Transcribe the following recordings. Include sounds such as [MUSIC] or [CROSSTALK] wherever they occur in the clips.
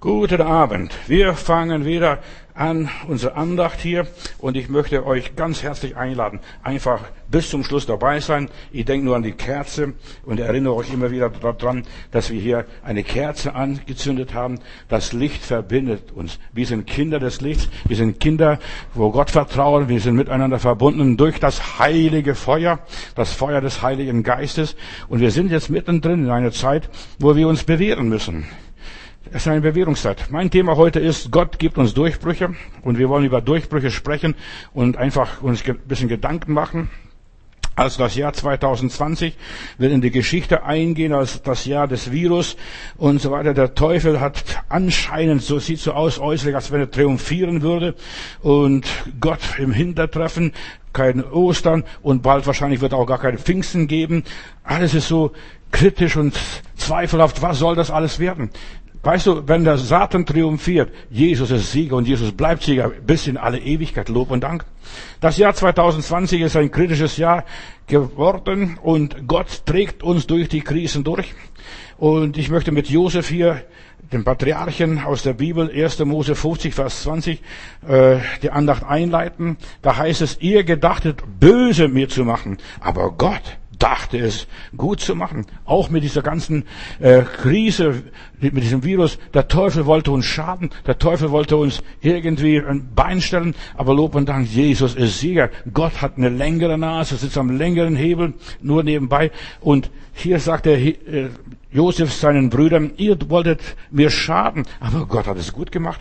Guten Abend. Wir fangen wieder an unsere Andacht hier und ich möchte euch ganz herzlich einladen, einfach bis zum Schluss dabei sein. Ich denke nur an die Kerze und erinnere euch immer wieder daran, dass wir hier eine Kerze angezündet haben. Das Licht verbindet uns. Wir sind Kinder des Lichts. Wir sind Kinder, wo Gott vertrauen. Wir sind miteinander verbunden durch das heilige Feuer, das Feuer des Heiligen Geistes. Und wir sind jetzt mittendrin in einer Zeit, wo wir uns bewähren müssen. Es ist eine Bewährungszeit. Mein Thema heute ist, Gott gibt uns Durchbrüche und wir wollen über Durchbrüche sprechen und einfach uns ein bisschen Gedanken machen. Also das Jahr 2020 wird in die Geschichte eingehen als das Jahr des Virus und so weiter. Der Teufel hat anscheinend, so sieht so aus äußerlich, als wenn er triumphieren würde und Gott im Hintertreffen, kein Ostern und bald wahrscheinlich wird auch gar kein Pfingsten geben. Alles ist so kritisch und zweifelhaft. Was soll das alles werden? Weißt du, wenn der Satan triumphiert, Jesus ist Sieger und Jesus bleibt Sieger bis in alle Ewigkeit. Lob und Dank. Das Jahr 2020 ist ein kritisches Jahr geworden und Gott trägt uns durch die Krisen durch. Und ich möchte mit Josef hier, dem Patriarchen aus der Bibel, 1. Mose 50, Vers 20, äh, die Andacht einleiten. Da heißt es, ihr gedachtet, böse mir zu machen, aber Gott dachte es gut zu machen. Auch mit dieser ganzen äh, Krise, mit diesem Virus. Der Teufel wollte uns schaden. Der Teufel wollte uns irgendwie ein Bein stellen. Aber Lob und Dank, Jesus ist Sieger. Gott hat eine längere Nase, sitzt am längeren Hebel, nur nebenbei. Und hier sagt er, äh, Josef seinen Brüdern, ihr wolltet mir schaden, aber Gott hat es gut gemacht.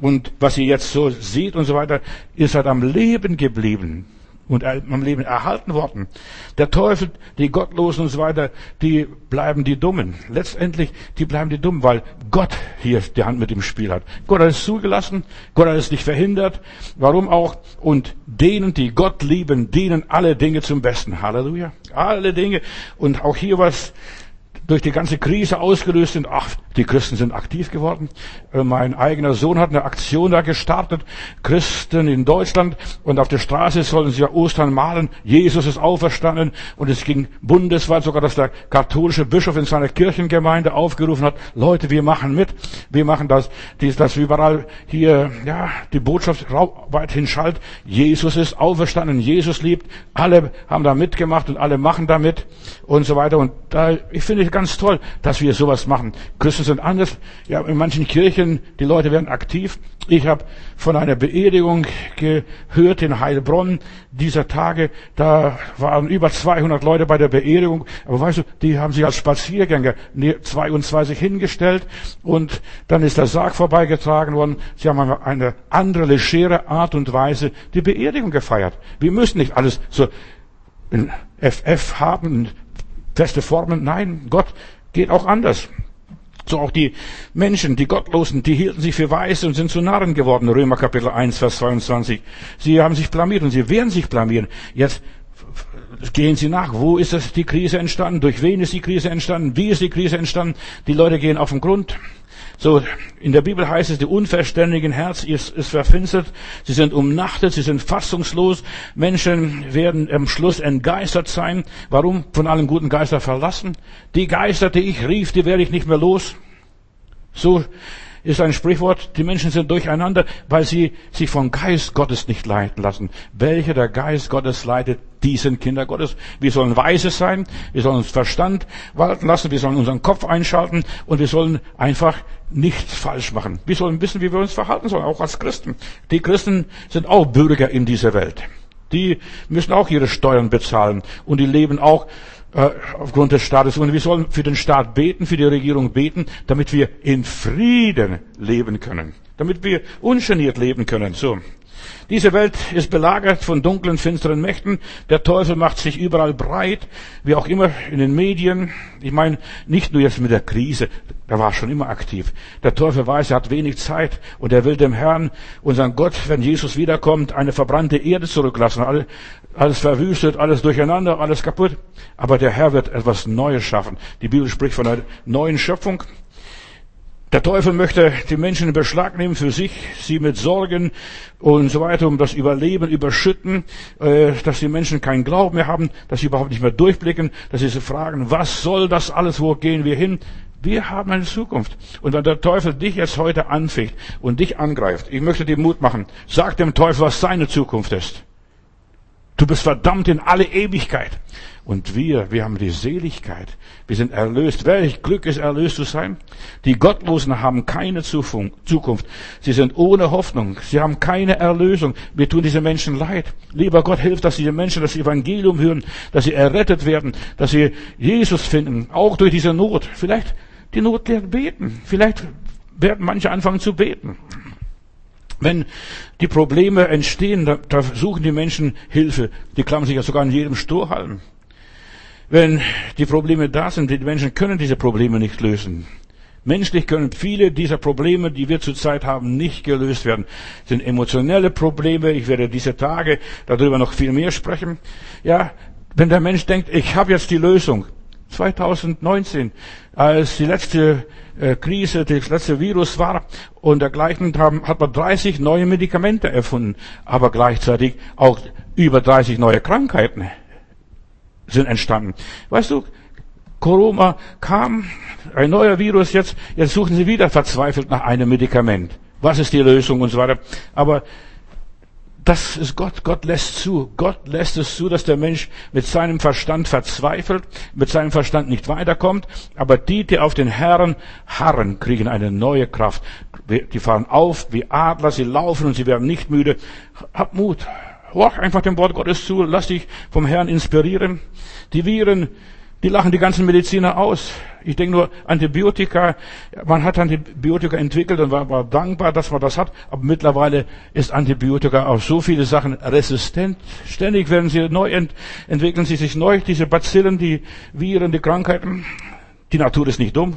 Und was ihr jetzt so seht und so weiter, ihr seid am Leben geblieben und am Leben erhalten worden. Der Teufel, die Gottlosen und so weiter, die bleiben die Dummen. Letztendlich, die bleiben die Dummen, weil Gott hier die Hand mit dem Spiel hat. Gott hat es zugelassen, Gott hat es nicht verhindert. Warum auch? Und denen, die Gott lieben, dienen alle Dinge zum Besten. Halleluja. Alle Dinge. Und auch hier was durch die ganze Krise ausgelöst sind. Ach, die Christen sind aktiv geworden. Äh, mein eigener Sohn hat eine Aktion da gestartet. Christen in Deutschland und auf der Straße sollen sie ja Ostern malen. Jesus ist auferstanden und es ging bundesweit sogar, dass der katholische Bischof in seiner Kirchengemeinde aufgerufen hat, Leute, wir machen mit. Wir machen das, dass überall hier, ja, die Botschaft weithin schallt. Jesus ist auferstanden. Jesus liebt. Alle haben da mitgemacht und alle machen damit und so weiter. Und da, ich finde ganz toll, dass wir sowas machen. Christen sind anders. Ja, in manchen Kirchen, die Leute werden aktiv. Ich habe von einer Beerdigung gehört in Heilbronn dieser Tage. Da waren über 200 Leute bei der Beerdigung. Aber weißt du, die haben sich als Spaziergänger zwei und zwei sich hingestellt und dann ist der Sarg vorbeigetragen worden. Sie haben eine andere, legere Art und Weise die Beerdigung gefeiert. Wir müssen nicht alles so in FF haben, feste Formen. Nein, Gott geht auch anders. So auch die Menschen, die Gottlosen, die hielten sich für Weise und sind zu Narren geworden. Römer Kapitel 1, Vers 22. Sie haben sich blamiert und sie werden sich blamieren. Jetzt gehen Sie nach. Wo ist das, die Krise entstanden? Durch wen ist die Krise entstanden? Wie ist die Krise entstanden? Die Leute gehen auf den Grund. So, in der Bibel heißt es, die unverständigen Herz ist, ist verfinstert, sie sind umnachtet, sie sind fassungslos, Menschen werden am Schluss entgeistert sein. Warum? Von allen guten Geistern verlassen. Die Geister, die ich rief, die werde ich nicht mehr los. So ist ein Sprichwort, die Menschen sind durcheinander, weil sie sich vom Geist Gottes nicht leiten lassen. Welcher der Geist Gottes leitet, die sind Kinder Gottes. Wir sollen weise sein, wir sollen uns Verstand walten lassen, wir sollen unseren Kopf einschalten und wir sollen einfach nichts falsch machen. Wir sollen wissen, wie wir uns verhalten sollen, auch als Christen. Die Christen sind auch Bürger in dieser Welt. Die müssen auch ihre Steuern bezahlen und die leben auch äh, aufgrund des Staates. Und wir sollen für den Staat beten, für die Regierung beten, damit wir in Frieden leben können. Damit wir ungeniert leben können. So. Diese Welt ist belagert von dunklen, finsteren Mächten. Der Teufel macht sich überall breit, wie auch immer in den Medien. Ich meine, nicht nur jetzt mit der Krise, da war schon immer aktiv. Der Teufel weiß, er hat wenig Zeit und er will dem Herrn, unseren Gott, wenn Jesus wiederkommt, eine verbrannte Erde zurücklassen. Alles verwüstet, alles durcheinander, alles kaputt. Aber der Herr wird etwas Neues schaffen. Die Bibel spricht von einer neuen Schöpfung. Der Teufel möchte die Menschen in Beschlag nehmen für sich, sie mit Sorgen und so weiter um das Überleben überschütten, äh, dass die Menschen keinen Glauben mehr haben, dass sie überhaupt nicht mehr durchblicken, dass sie sich fragen, was soll das alles, wo gehen wir hin? Wir haben eine Zukunft. Und wenn der Teufel dich jetzt heute anficht und dich angreift, ich möchte dir Mut machen, sag dem Teufel, was seine Zukunft ist. Du bist verdammt in alle Ewigkeit. Und wir, wir haben die Seligkeit. Wir sind erlöst. Welch Glück ist erlöst zu sein? Die Gottlosen haben keine Zukunft. Sie sind ohne Hoffnung. Sie haben keine Erlösung. Wir tun diese Menschen leid. Lieber Gott, hilf, dass diese Menschen das Evangelium hören, dass sie errettet werden, dass sie Jesus finden, auch durch diese Not. Vielleicht die Not lehrt beten. Vielleicht werden manche anfangen zu beten. Wenn die Probleme entstehen, da, da suchen die Menschen Hilfe. Die klammern sich ja sogar an jedem Strohhalm. Wenn die Probleme da sind, die Menschen können diese Probleme nicht lösen. Menschlich können viele dieser Probleme, die wir zurzeit haben, nicht gelöst werden. Das sind emotionelle Probleme. Ich werde diese Tage darüber noch viel mehr sprechen. Ja, wenn der Mensch denkt, ich habe jetzt die Lösung. 2019, als die letzte äh, Krise, das letzte Virus war und dergleichen haben, hat man 30 neue Medikamente erfunden, aber gleichzeitig auch über 30 neue Krankheiten sind entstanden. Weißt du, Corona kam, ein neuer Virus jetzt, jetzt suchen sie wieder verzweifelt nach einem Medikament. Was ist die Lösung und so weiter. Aber das ist Gott. Gott lässt zu. Gott lässt es zu, dass der Mensch mit seinem Verstand verzweifelt, mit seinem Verstand nicht weiterkommt. Aber die, die auf den Herrn harren, kriegen eine neue Kraft. Die fahren auf wie Adler, sie laufen und sie werden nicht müde. Hab Mut. Horch einfach dem Wort Gottes zu, lass dich vom Herrn inspirieren. Die Viren, die lachen die ganzen Mediziner aus. Ich denke nur Antibiotika. Man hat Antibiotika entwickelt und war, war, dankbar, dass man das hat. Aber mittlerweile ist Antibiotika auf so viele Sachen resistent. Ständig werden sie neu ent, entwickeln sie sich neu. Diese Bazillen, die Viren, die Krankheiten. Die Natur ist nicht dumm.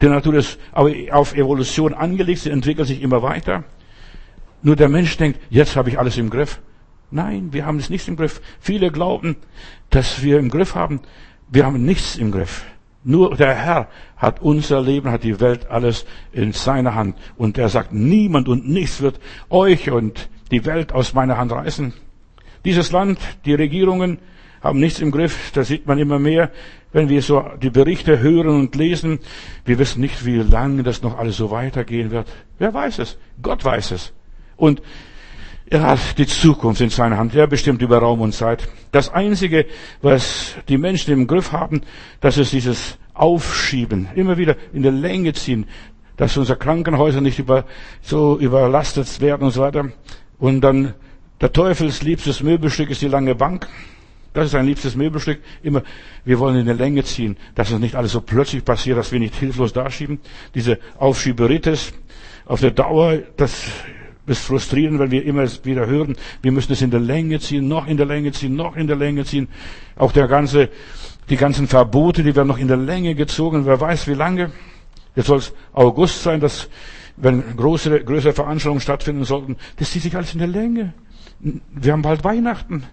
Die Natur ist auf Evolution angelegt. Sie entwickelt sich immer weiter. Nur der Mensch denkt, jetzt habe ich alles im Griff. Nein, wir haben es nicht im Griff. Viele glauben, dass wir im Griff haben. Wir haben nichts im Griff. Nur der Herr hat unser Leben, hat die Welt alles in seiner Hand. Und er sagt, niemand und nichts wird euch und die Welt aus meiner Hand reißen. Dieses Land, die Regierungen haben nichts im Griff. Da sieht man immer mehr, wenn wir so die Berichte hören und lesen. Wir wissen nicht, wie lange das noch alles so weitergehen wird. Wer weiß es? Gott weiß es. Und er hat die Zukunft in seiner Hand. Er bestimmt über Raum und Zeit. Das Einzige, was die Menschen im Griff haben, das ist dieses Aufschieben. Immer wieder in der Länge ziehen. Dass unsere Krankenhäuser nicht über, so überlastet werden und so weiter. Und dann der Teufels liebstes Möbelstück ist die lange Bank. Das ist ein liebstes Möbelstück. Immer, wir wollen in der Länge ziehen, dass es nicht alles so plötzlich passiert, dass wir nicht hilflos daschieben. Diese Aufschieberitis auf der Dauer, das ist frustrierend, weil wir immer wieder hören, wir müssen es in der Länge ziehen, noch in der Länge ziehen, noch in der Länge ziehen. Auch der ganze, die ganzen Verbote, die werden noch in der Länge gezogen. Wer weiß, wie lange. Jetzt soll es August sein, dass, wenn größere, größere Veranstaltungen stattfinden sollten, das zieht sich alles in der Länge. Wir haben bald Weihnachten.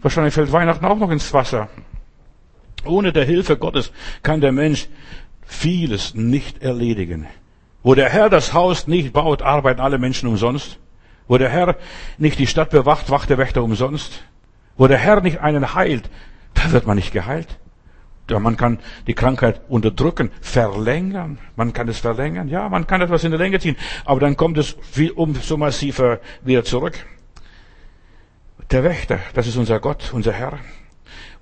Wahrscheinlich fällt Weihnachten auch noch ins Wasser. Ohne der Hilfe Gottes kann der Mensch vieles nicht erledigen. Wo der Herr das Haus nicht baut, arbeiten alle Menschen umsonst. Wo der Herr nicht die Stadt bewacht, wacht der Wächter umsonst. Wo der Herr nicht einen heilt, da wird man nicht geheilt. Man kann die Krankheit unterdrücken, verlängern. Man kann es verlängern. Ja, man kann etwas in der Länge ziehen. Aber dann kommt es viel umso massiver wieder zurück. Der Wächter, das ist unser Gott, unser Herr.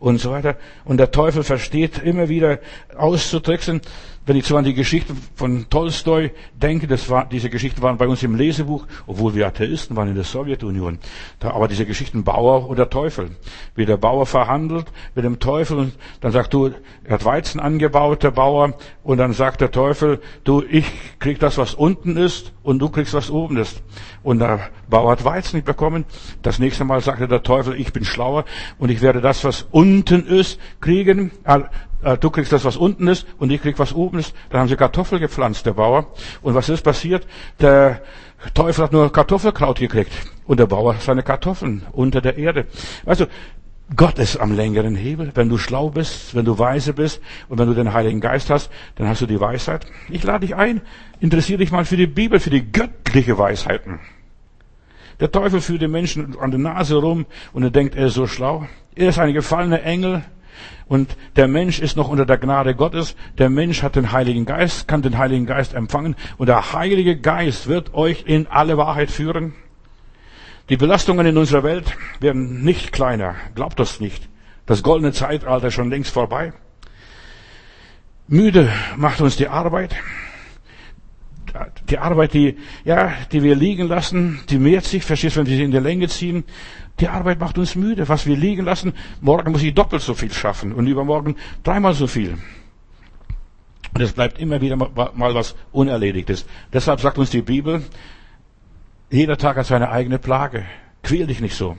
Und so weiter. Und der Teufel versteht immer wieder auszutricksen. Wenn ich so an die Geschichten von Tolstoi denke, das war, diese Geschichten waren bei uns im Lesebuch, obwohl wir Atheisten waren in der Sowjetunion. Da, aber diese Geschichten Bauer oder Teufel. Wie der Bauer verhandelt mit dem Teufel und dann sagt du, er hat Weizen angebaut, der Bauer, und dann sagt der Teufel, du, ich krieg das, was unten ist, und du kriegst, was oben ist. Und der Bauer hat Weizen nicht bekommen. Das nächste Mal sagte der Teufel, ich bin schlauer und ich werde das, was unten ist, kriegen. Äh, du kriegst das, was unten ist, und ich krieg, was oben ist. Dann haben sie Kartoffel gepflanzt, der Bauer. Und was ist passiert? Der Teufel hat nur Kartoffelkraut gekriegt. Und der Bauer seine Kartoffeln unter der Erde. Also, Gott ist am längeren Hebel. Wenn du schlau bist, wenn du weise bist und wenn du den Heiligen Geist hast, dann hast du die Weisheit. Ich lade dich ein, interessiere dich mal für die Bibel, für die göttliche Weisheiten. Der Teufel führt den Menschen an der Nase rum und er denkt, er ist so schlau. Er ist ein gefallener Engel Und der Mensch ist noch unter der Gnade Gottes. Der Mensch hat den Heiligen Geist, kann den Heiligen Geist empfangen. Und der Heilige Geist wird euch in alle Wahrheit führen. Die Belastungen in unserer Welt werden nicht kleiner. Glaubt das nicht. Das goldene Zeitalter ist schon längst vorbei. Müde macht uns die Arbeit. Die Arbeit, die, ja, die wir liegen lassen, die mehrt sich, verstehst du, wenn wir sie in der Länge ziehen. Die Arbeit macht uns müde. Was wir liegen lassen, morgen muss ich doppelt so viel schaffen und übermorgen dreimal so viel. Und es bleibt immer wieder mal was Unerledigtes. Deshalb sagt uns die Bibel, jeder Tag hat seine eigene Plage. Quäl dich nicht so.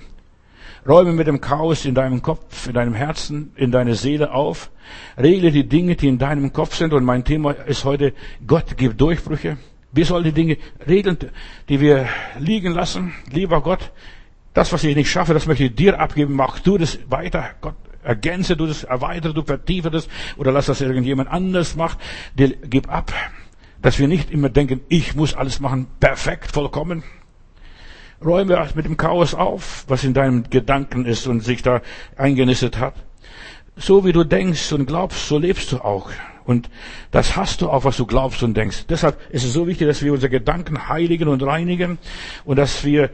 Räume mit dem Chaos in deinem Kopf, in deinem Herzen, in deine Seele auf. Regle die Dinge, die in deinem Kopf sind. Und mein Thema ist heute, Gott gibt Durchbrüche. Wir sollen die Dinge regeln, die wir liegen lassen. Lieber Gott, das, was ich nicht schaffe, das möchte ich dir abgeben. Mach du das weiter. Gott, ergänze du das, erweitere du, vertiefe das. Oder lass das irgendjemand anders machen. Gib ab. Dass wir nicht immer denken, ich muss alles machen, perfekt, vollkommen. Räume mit dem Chaos auf, was in deinem Gedanken ist und sich da eingenistet hat. So wie du denkst und glaubst, so lebst du auch. Und das hast du auch, was du glaubst und denkst. Deshalb ist es so wichtig, dass wir unsere Gedanken heiligen und reinigen und dass wir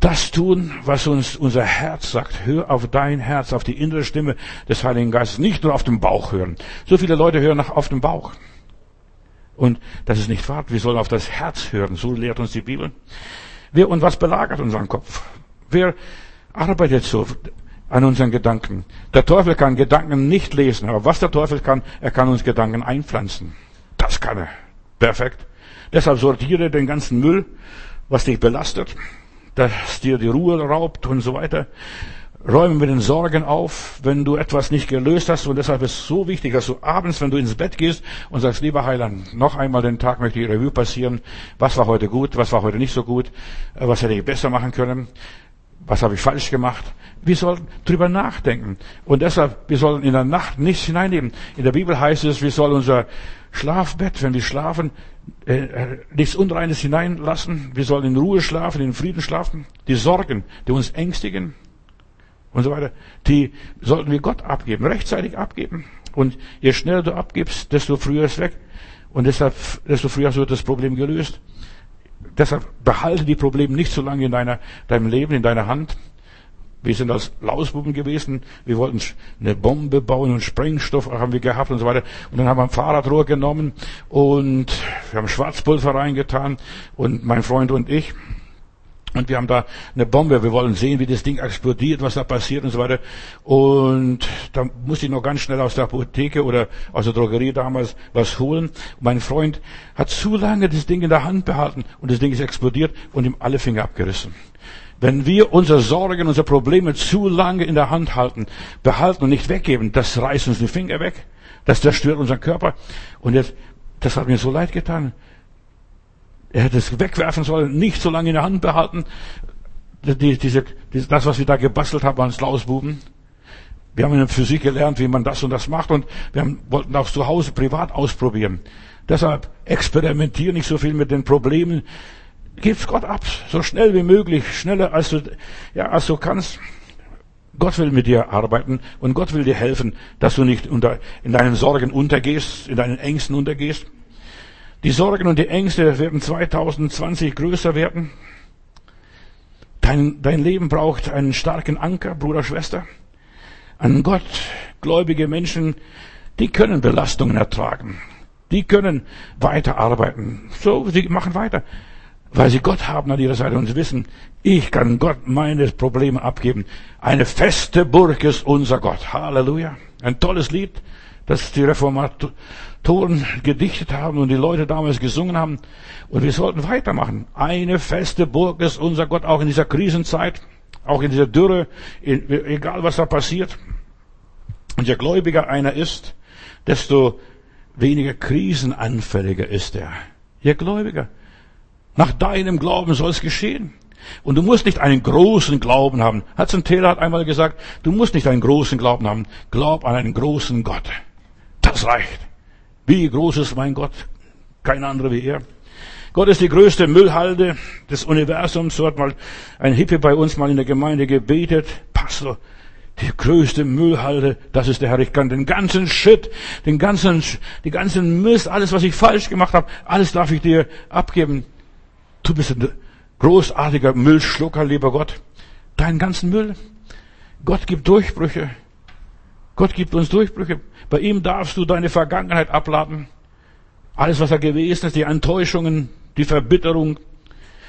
das tun, was uns unser Herz sagt. Hör auf dein Herz, auf die innere Stimme des Heiligen Geistes. Nicht nur auf den Bauch hören. So viele Leute hören nach auf den Bauch. Und das ist nicht wahr. Wir sollen auf das Herz hören. So lehrt uns die Bibel. Wer und was belagert unseren Kopf? Wer arbeitet so an unseren Gedanken? Der Teufel kann Gedanken nicht lesen, aber was der Teufel kann, er kann uns Gedanken einpflanzen. Das kann er. Perfekt. Deshalb sortiere den ganzen Müll, was dich belastet, das dir die Ruhe raubt und so weiter. Räume mit den Sorgen auf, wenn du etwas nicht gelöst hast. Und deshalb ist es so wichtig, dass du abends, wenn du ins Bett gehst und sagst, lieber Heiland, noch einmal den Tag möchte ich Revue passieren. Was war heute gut? Was war heute nicht so gut? Äh, was hätte ich besser machen können? Was habe ich falsch gemacht? Wir sollten drüber nachdenken. Und deshalb, wir sollen in der Nacht nichts hineinnehmen. In der Bibel heißt es, wir sollen unser Schlafbett, wenn wir schlafen, äh, äh nichts Unreines hineinlassen. Wir sollen in Ruhe schlafen, in Frieden schlafen. Die Sorgen, die uns ängstigen, und so weiter, die sollten wir Gott abgeben, rechtzeitig abgeben. Und je schneller du abgibst, desto früher ist es weg. Und deshalb, desto früher wird das Problem gelöst. Deshalb behalte die Probleme nicht so lange in deiner, deinem Leben, in deiner Hand. Wir sind als Lausbuben gewesen. Wir wollten eine Bombe bauen und Sprengstoff haben wir gehabt und so weiter. Und dann haben wir ein Fahrradrohr genommen und wir haben Schwarzpulver reingetan und mein Freund und ich. Und wir haben da eine Bombe. Wir wollen sehen, wie das Ding explodiert, was da passiert und so weiter. Und da musste ich noch ganz schnell aus der Apotheke oder aus der Drogerie damals was holen. Und mein Freund hat zu lange das Ding in der Hand behalten und das Ding ist explodiert und ihm alle Finger abgerissen. Wenn wir unsere Sorgen, unsere Probleme zu lange in der Hand halten, behalten und nicht weggeben, das reißt uns die Finger weg. Das zerstört unseren Körper. Und jetzt, das hat mir so leid getan. Er hätte es wegwerfen sollen, nicht so lange in der Hand behalten. Die, diese, die, das, was wir da gebastelt haben, waren Slausbuben. Wir haben in der Physik gelernt, wie man das und das macht und wir haben, wollten auch zu Hause privat ausprobieren. Deshalb experimentiere nicht so viel mit den Problemen. Gib's Gott ab, so schnell wie möglich, schneller als du, ja, als du kannst. Gott will mit dir arbeiten und Gott will dir helfen, dass du nicht unter, in deinen Sorgen untergehst, in deinen Ängsten untergehst. Die Sorgen und die Ängste werden 2020 größer werden. Dein, dein Leben braucht einen starken Anker, Bruder, Schwester. An Gott gläubige Menschen, die können Belastungen ertragen. Die können weiterarbeiten. So, sie machen weiter. Weil sie Gott haben an ihrer Seite und sie wissen, ich kann Gott meine Probleme abgeben. Eine feste Burg ist unser Gott. Halleluja. Ein tolles Lied, das die Reformatoren Toren gedichtet haben und die Leute damals gesungen haben. Und wir sollten weitermachen. Eine feste Burg ist unser Gott, auch in dieser Krisenzeit, auch in dieser Dürre, egal was da passiert. Und je gläubiger einer ist, desto weniger krisenanfälliger ist er. Je gläubiger. Nach deinem Glauben soll es geschehen. Und du musst nicht einen großen Glauben haben. Hudson Taylor hat einmal gesagt, du musst nicht einen großen Glauben haben. Glaub an einen großen Gott. Das reicht. Wie groß ist mein Gott? Kein anderer wie er. Gott ist die größte Müllhalde des Universums. So hat mal ein Hippie bei uns mal in der Gemeinde gebetet. Pastor, die größte Müllhalde, das ist der Herr. Ich kann den ganzen Shit, den ganzen, die ganzen Mist, alles, was ich falsch gemacht habe, alles darf ich dir abgeben. Du bist ein großartiger Müllschlucker, lieber Gott. Deinen ganzen Müll. Gott gibt Durchbrüche. Gott gibt uns Durchbrüche. Bei ihm darfst du deine Vergangenheit abladen. Alles, was er gewesen ist, die Enttäuschungen, die Verbitterung.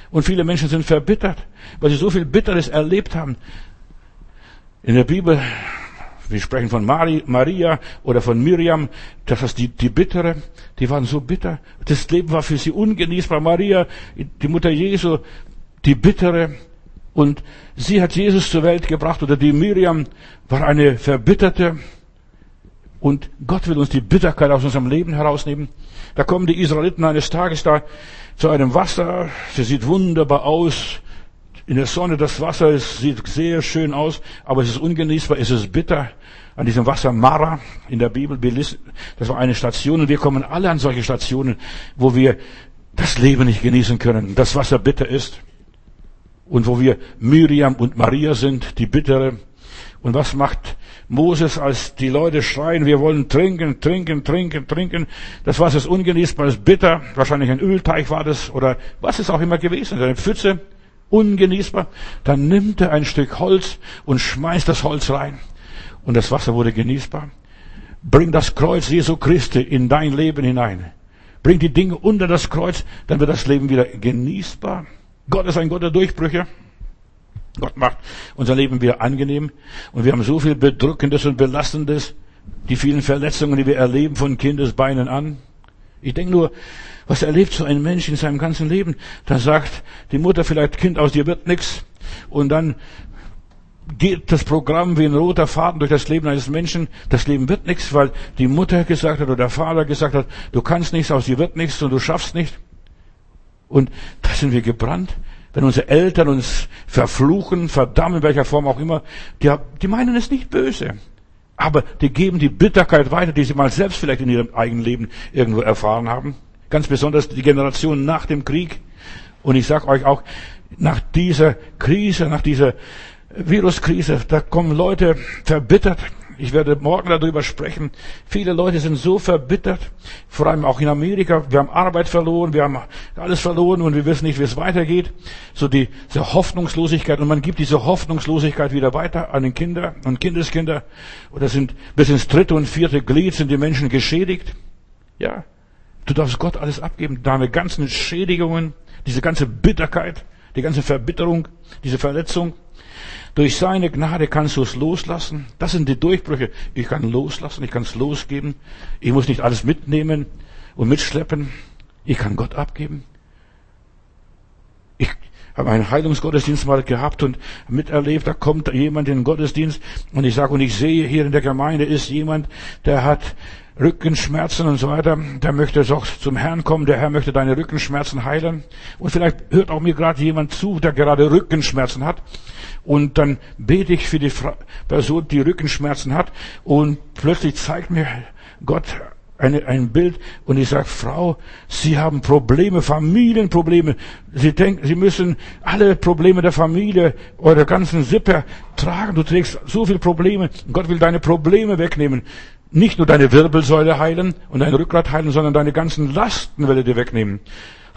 Und viele Menschen sind verbittert, weil sie so viel Bitteres erlebt haben. In der Bibel, wir sprechen von Maria oder von Miriam, das ist die, die Bittere, die waren so bitter. Das Leben war für sie ungenießbar. Maria, die Mutter Jesu, die Bittere. Und sie hat Jesus zur Welt gebracht, oder die Miriam war eine Verbitterte. Und Gott will uns die Bitterkeit aus unserem Leben herausnehmen. Da kommen die Israeliten eines Tages da zu einem Wasser. Sie sieht wunderbar aus in der Sonne, das Wasser ist, sieht sehr schön aus, aber es ist ungenießbar, es ist bitter. An diesem Wasser Mara in der Bibel, das war eine Station und wir kommen alle an solche Stationen, wo wir das Leben nicht genießen können, das Wasser bitter ist. Und wo wir Miriam und Maria sind, die bittere. Und was macht Moses, als die Leute schreien, wir wollen trinken, trinken, trinken, trinken. Das Wasser ist ungenießbar, ist bitter. Wahrscheinlich ein Ölteich war das oder was ist auch immer gewesen. Eine Pfütze ungenießbar. Dann nimmt er ein Stück Holz und schmeißt das Holz rein. Und das Wasser wurde genießbar. Bring das Kreuz Jesu Christi in dein Leben hinein. Bring die Dinge unter das Kreuz, dann wird das Leben wieder genießbar. Gott ist ein Gott der Durchbrüche. Gott macht unser Leben wieder angenehm. Und wir haben so viel Bedrückendes und Belastendes. Die vielen Verletzungen, die wir erleben von Kindesbeinen an. Ich denke nur, was erlebt so ein Mensch in seinem ganzen Leben? Da sagt die Mutter vielleicht, Kind, aus dir wird nichts. Und dann geht das Programm wie ein roter Faden durch das Leben eines Menschen. Das Leben wird nichts, weil die Mutter gesagt hat oder der Vater gesagt hat, du kannst nichts, aus dir wird nichts und du schaffst nicht. Und da sind wir gebrannt. Wenn unsere Eltern uns verfluchen, verdammen, in welcher Form auch immer, die, die meinen es nicht böse. Aber die geben die Bitterkeit weiter, die sie mal selbst vielleicht in ihrem eigenen Leben irgendwo erfahren haben. Ganz besonders die Generation nach dem Krieg. Und ich sage euch auch, nach dieser Krise, nach dieser Viruskrise, da kommen Leute verbittert. Ich werde morgen darüber sprechen. Viele Leute sind so verbittert, vor allem auch in Amerika. Wir haben Arbeit verloren, wir haben alles verloren und wir wissen nicht, wie es weitergeht. So die, diese Hoffnungslosigkeit und man gibt diese Hoffnungslosigkeit wieder weiter an den Kinder und Kindeskinder. Oder sind bis ins dritte und vierte Glied sind die Menschen geschädigt. Ja, Du darfst Gott alles abgeben, deine ganzen Schädigungen, diese ganze Bitterkeit, die ganze Verbitterung, diese Verletzung. Durch seine Gnade kannst du es loslassen. Das sind die Durchbrüche. Ich kann loslassen, ich kann es losgeben. Ich muss nicht alles mitnehmen und mitschleppen. Ich kann Gott abgeben. Ich habe einen Heilungsgottesdienst mal gehabt und miterlebt, da kommt jemand in den Gottesdienst und ich sage, und ich sehe hier in der Gemeinde ist jemand, der hat Rückenschmerzen und so weiter, der möchte doch zum Herrn kommen, der Herr möchte deine Rückenschmerzen heilen. Und vielleicht hört auch mir gerade jemand zu, der gerade Rückenschmerzen hat. Und dann bete ich für die Person, die Rückenschmerzen hat. Und plötzlich zeigt mir Gott eine, ein Bild und ich sage, Frau, Sie haben Probleme, Familienprobleme. Sie denken, Sie müssen alle Probleme der Familie oder ganzen Sippe tragen. Du trägst so viele Probleme. Gott will deine Probleme wegnehmen nicht nur deine Wirbelsäule heilen und dein Rückgrat heilen, sondern deine ganzen Lasten will er dir wegnehmen.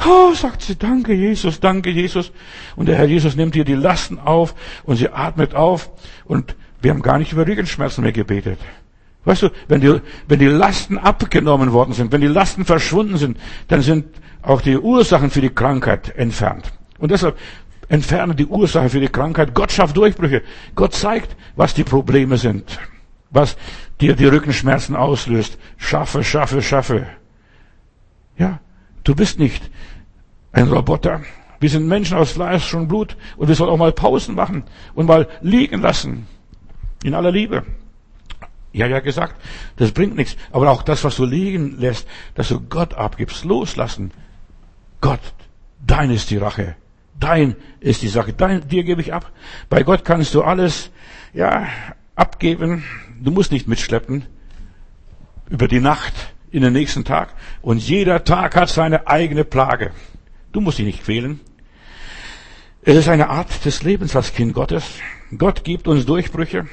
Oh, sagt sie, danke Jesus, danke Jesus. Und der Herr Jesus nimmt dir die Lasten auf und sie atmet auf und wir haben gar nicht über Rückenschmerzen mehr gebetet. Weißt du, wenn die, wenn die Lasten abgenommen worden sind, wenn die Lasten verschwunden sind, dann sind auch die Ursachen für die Krankheit entfernt. Und deshalb entferne die Ursache für die Krankheit. Gott schafft Durchbrüche. Gott zeigt, was die Probleme sind was dir die Rückenschmerzen auslöst. Schaffe, schaffe, schaffe. Ja, du bist nicht ein Roboter. Wir sind Menschen aus Fleisch und Blut und wir sollen auch mal Pausen machen und mal liegen lassen. In aller Liebe. Ja, ja gesagt, das bringt nichts. Aber auch das, was du liegen lässt, dass du Gott abgibst, loslassen. Gott, dein ist die Rache. Dein ist die Sache. Dein, dir gebe ich ab. Bei Gott kannst du alles, ja, abgeben. Du musst nicht mitschleppen über die Nacht in den nächsten Tag. Und jeder Tag hat seine eigene Plage. Du musst dich nicht quälen. Es ist eine Art des Lebens als Kind Gottes. Gott gibt uns Durchbrüche.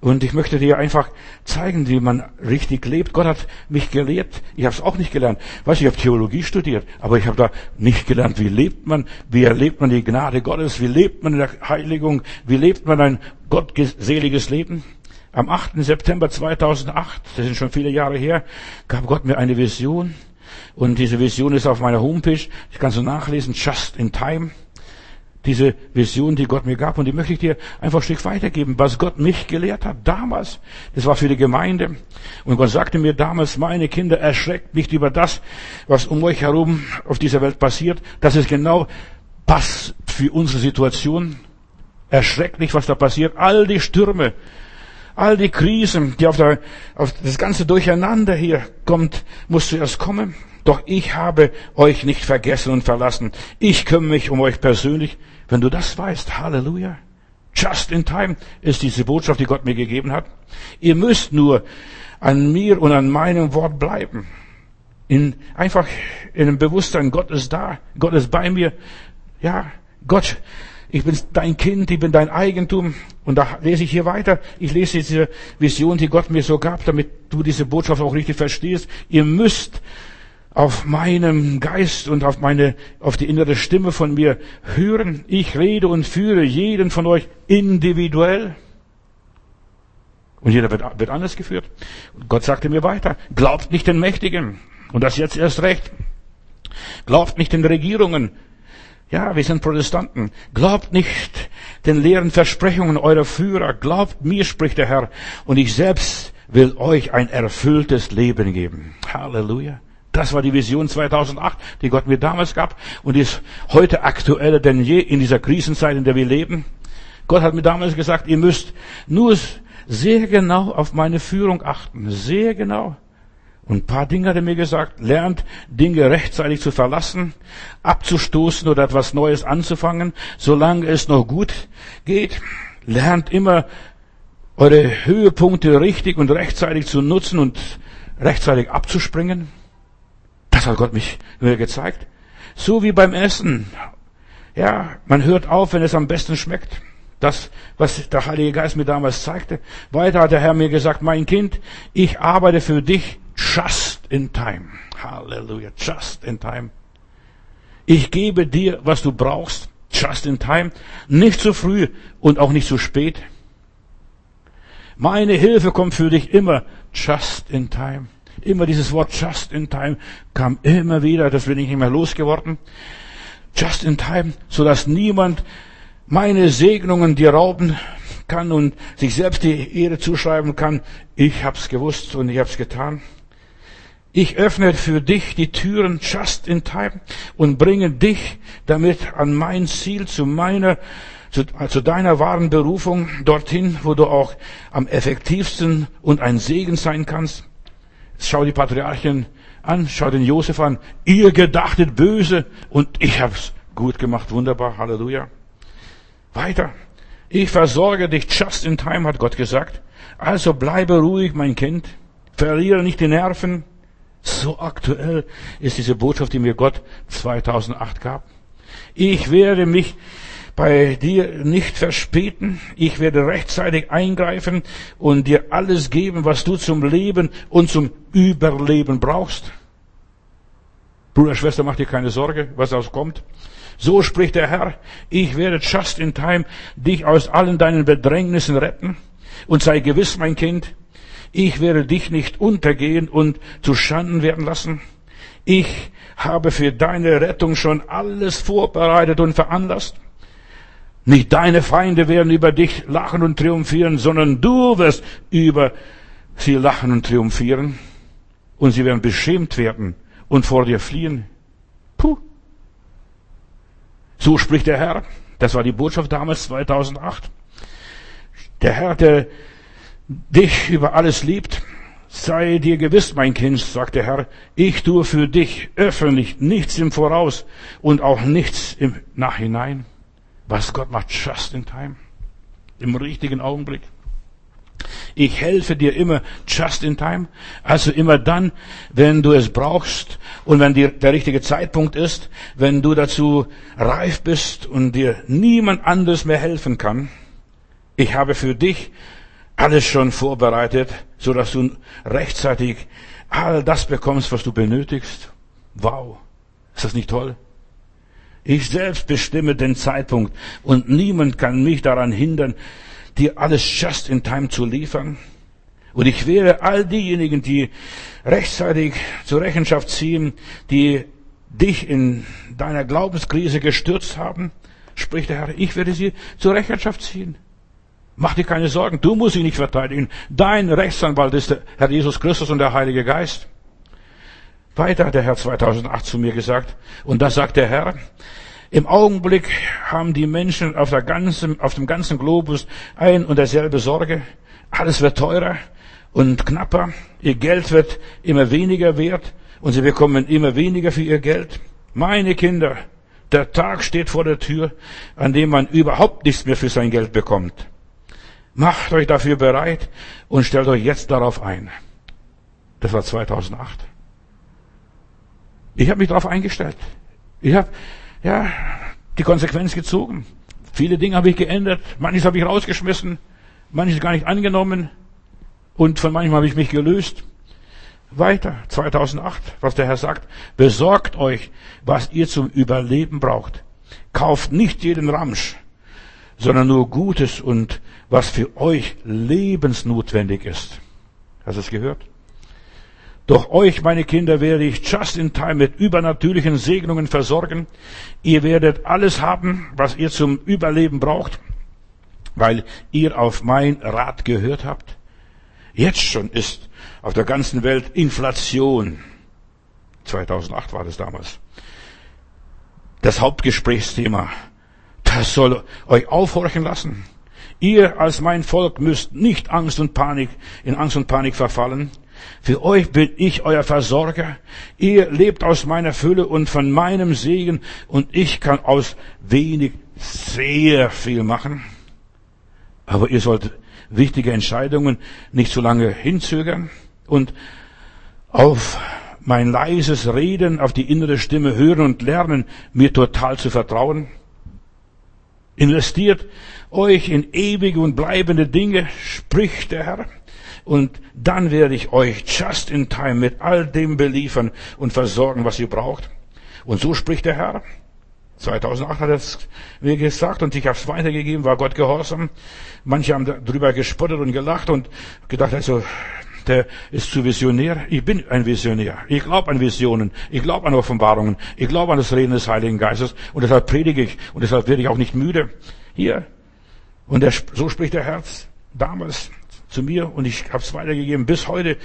Und ich möchte dir einfach zeigen, wie man richtig lebt. Gott hat mich gelehrt. Ich habe es auch nicht gelernt. Weißt, ich habe Theologie studiert, aber ich habe da nicht gelernt, wie lebt man, wie erlebt man die Gnade Gottes, wie lebt man in der Heiligung, wie lebt man ein gottseliges Leben. Am 8. September 2008, das sind schon viele Jahre her, gab Gott mir eine Vision. Und diese Vision ist auf meiner Homepage. Ich kann so nachlesen, just in time diese Vision, die Gott mir gab, und die möchte ich dir einfach ein Stück weitergeben, was Gott mich gelehrt hat damals. Das war für die Gemeinde. Und Gott sagte mir damals, meine Kinder, erschreckt nicht über das, was um euch herum auf dieser Welt passiert. Das ist genau passt für unsere Situation. Erschreckt nicht, was da passiert. All die Stürme, all die Krisen, die auf, der, auf das ganze Durcheinander hier kommt, muss zuerst kommen. Doch ich habe euch nicht vergessen und verlassen. Ich kümmere mich um euch persönlich. Wenn du das weißt, Halleluja. Just in time ist diese Botschaft, die Gott mir gegeben hat. Ihr müsst nur an mir und an meinem Wort bleiben. In, einfach in dem Bewusstsein, Gott ist da, Gott ist bei mir. Ja, Gott, ich bin dein Kind, ich bin dein Eigentum. Und da lese ich hier weiter. Ich lese diese Vision, die Gott mir so gab, damit du diese Botschaft auch richtig verstehst. Ihr müsst auf meinem Geist und auf meine, auf die innere Stimme von mir hören. Ich rede und führe jeden von euch individuell. Und jeder wird, wird anders geführt. Und Gott sagte mir weiter, glaubt nicht den Mächtigen. Und das jetzt erst recht. Glaubt nicht den Regierungen. Ja, wir sind Protestanten. Glaubt nicht den leeren Versprechungen eurer Führer. Glaubt mir, spricht der Herr. Und ich selbst will euch ein erfülltes Leben geben. Halleluja. Das war die Vision 2008, die Gott mir damals gab und ist heute aktueller denn je in dieser Krisenzeit, in der wir leben. Gott hat mir damals gesagt, ihr müsst nur sehr genau auf meine Führung achten, sehr genau. Und ein paar Dinge hat er mir gesagt, lernt Dinge rechtzeitig zu verlassen, abzustoßen oder etwas Neues anzufangen, solange es noch gut geht. Lernt immer eure Höhepunkte richtig und rechtzeitig zu nutzen und rechtzeitig abzuspringen. Das hat Gott mich mir gezeigt. So wie beim Essen. Ja, man hört auf, wenn es am besten schmeckt. Das, was der Heilige Geist mir damals zeigte. Weiter hat der Herr mir gesagt, mein Kind, ich arbeite für dich just in time. Halleluja, just in time. Ich gebe dir, was du brauchst, just in time. Nicht zu früh und auch nicht zu spät. Meine Hilfe kommt für dich immer just in time. Immer dieses Wort just in time kam immer wieder, das bin ich nicht mehr losgeworden. Just in time, so dass niemand meine Segnungen dir rauben kann und sich selbst die Ehre zuschreiben kann. Ich hab's gewusst und ich hab's getan. Ich öffne für dich die Türen just in time und bringe dich damit an mein Ziel, zu meiner, zu, zu deiner wahren Berufung, dorthin, wo du auch am effektivsten und ein Segen sein kannst. Schau die Patriarchen an, schau den Josef an. Ihr gedachtet böse und ich hab's gut gemacht. Wunderbar. Halleluja. Weiter. Ich versorge dich just in time, hat Gott gesagt. Also bleibe ruhig, mein Kind. Verliere nicht die Nerven. So aktuell ist diese Botschaft, die mir Gott 2008 gab. Ich werde mich bei dir nicht verspäten. Ich werde rechtzeitig eingreifen und dir alles geben, was du zum Leben und zum Überleben brauchst. Bruder, Schwester, mach dir keine Sorge, was daraus kommt. So spricht der Herr, ich werde just in time dich aus allen deinen Bedrängnissen retten. Und sei gewiss, mein Kind, ich werde dich nicht untergehen und zu Schanden werden lassen. Ich habe für deine Rettung schon alles vorbereitet und veranlasst. Nicht deine Feinde werden über dich lachen und triumphieren, sondern du wirst über sie lachen und triumphieren. Und sie werden beschämt werden und vor dir fliehen. Puh. So spricht der Herr. Das war die Botschaft damals 2008. Der Herr, der dich über alles liebt, sei dir gewiss, mein Kind, sagt der Herr, ich tue für dich öffentlich nichts im Voraus und auch nichts im Nachhinein. Was Gott macht, just in time. Im richtigen Augenblick. Ich helfe dir immer just in time. Also immer dann, wenn du es brauchst und wenn dir der richtige Zeitpunkt ist, wenn du dazu reif bist und dir niemand anderes mehr helfen kann. Ich habe für dich alles schon vorbereitet, so dass du rechtzeitig all das bekommst, was du benötigst. Wow. Ist das nicht toll? Ich selbst bestimme den Zeitpunkt und niemand kann mich daran hindern, dir alles just in time zu liefern. Und ich werde all diejenigen, die rechtzeitig zur Rechenschaft ziehen, die dich in deiner Glaubenskrise gestürzt haben, spricht der Herr, ich werde sie zur Rechenschaft ziehen. Mach dir keine Sorgen, du musst sie nicht verteidigen. Dein Rechtsanwalt ist der Herr Jesus Christus und der Heilige Geist. Weiter hat der Herr 2008 zu mir gesagt, und das sagt der Herr, im Augenblick haben die Menschen auf, der ganzen, auf dem ganzen Globus ein und derselbe Sorge. Alles wird teurer und knapper. Ihr Geld wird immer weniger wert und sie bekommen immer weniger für ihr Geld. Meine Kinder, der Tag steht vor der Tür, an dem man überhaupt nichts mehr für sein Geld bekommt. Macht euch dafür bereit und stellt euch jetzt darauf ein. Das war 2008. Ich habe mich darauf eingestellt. Ich habe ja die Konsequenz gezogen. Viele Dinge habe ich geändert, manches habe ich rausgeschmissen, manches gar nicht angenommen und von manchem habe ich mich gelöst. Weiter, 2008, was der Herr sagt, besorgt euch, was ihr zum Überleben braucht. Kauft nicht jeden Ramsch, sondern nur Gutes und was für euch lebensnotwendig ist. Hast du es gehört? Doch euch, meine Kinder, werde ich just in time mit übernatürlichen Segnungen versorgen. Ihr werdet alles haben, was ihr zum Überleben braucht, weil ihr auf mein Rat gehört habt. Jetzt schon ist auf der ganzen Welt Inflation. 2008 war das damals. Das Hauptgesprächsthema. Das soll euch aufhorchen lassen. Ihr als mein Volk müsst nicht Angst und Panik, in Angst und Panik verfallen. Für euch bin ich euer Versorger. Ihr lebt aus meiner Fülle und von meinem Segen und ich kann aus wenig sehr viel machen. Aber ihr sollt wichtige Entscheidungen nicht so lange hinzögern und auf mein leises Reden, auf die innere Stimme hören und lernen, mir total zu vertrauen. Investiert euch in ewige und bleibende Dinge, spricht der Herr und dann werde ich euch just in time mit all dem beliefern und versorgen, was ihr braucht. Und so spricht der Herr. 2008 hat er es mir gesagt und ich habe es weitergegeben, war Gott gehorsam. Manche haben darüber gespottet und gelacht und gedacht, also der ist zu visionär. Ich bin ein Visionär. Ich glaube an Visionen. Ich glaube an Offenbarungen. Ich glaube an das Reden des Heiligen Geistes. Und deshalb predige ich. Und deshalb werde ich auch nicht müde. Hier. Und der, so spricht der Herz damals zu mir und ich habe es weitergegeben bis heute.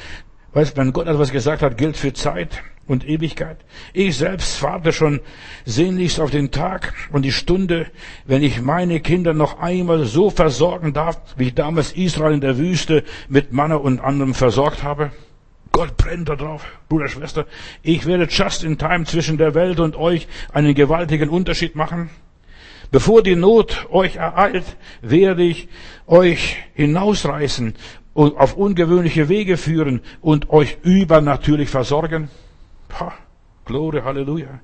Weißt, wenn Gott etwas gesagt hat, gilt für Zeit und Ewigkeit. Ich selbst warte schon sehnlichst auf den Tag und die Stunde, wenn ich meine Kinder noch einmal so versorgen darf, wie ich damals Israel in der Wüste mit Manna und anderem versorgt habe. Gott brennt da drauf, Bruder, Schwester. Ich werde just in time zwischen der Welt und euch einen gewaltigen Unterschied machen. Bevor die Not euch ereilt, werde ich euch hinausreißen und auf ungewöhnliche Wege führen und euch übernatürlich versorgen. Ha, Glory, Halleluja.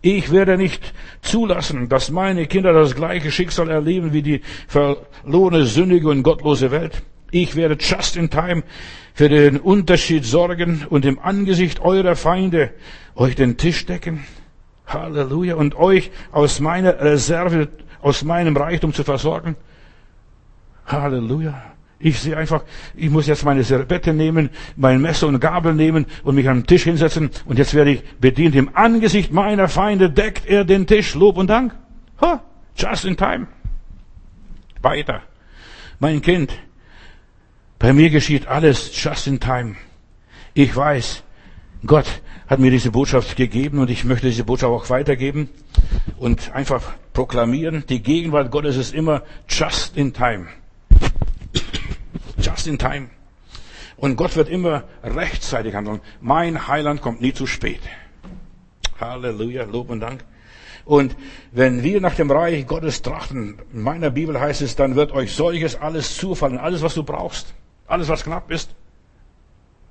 Ich werde nicht zulassen, dass meine Kinder das gleiche Schicksal erleben wie die verlorene, sündige und gottlose Welt. Ich werde just in time für den Unterschied sorgen und im Angesicht eurer Feinde euch den Tisch decken. Halleluja. Und euch aus meiner Reserve, aus meinem Reichtum zu versorgen. Halleluja. Ich sehe einfach, ich muss jetzt meine Serbette nehmen, mein Messer und Gabel nehmen und mich den Tisch hinsetzen und jetzt werde ich bedient. Im Angesicht meiner Feinde deckt er den Tisch. Lob und Dank. Ha, just in time. Weiter. Mein Kind, bei mir geschieht alles just in time. Ich weiß, Gott hat mir diese Botschaft gegeben und ich möchte diese Botschaft auch weitergeben und einfach proklamieren. Die Gegenwart Gottes ist immer just in time. Just in time. Und Gott wird immer rechtzeitig handeln. Mein Heiland kommt nie zu spät. Halleluja, Lob und Dank. Und wenn wir nach dem Reich Gottes trachten, in meiner Bibel heißt es, dann wird euch solches alles zufallen, alles was du brauchst, alles was knapp ist,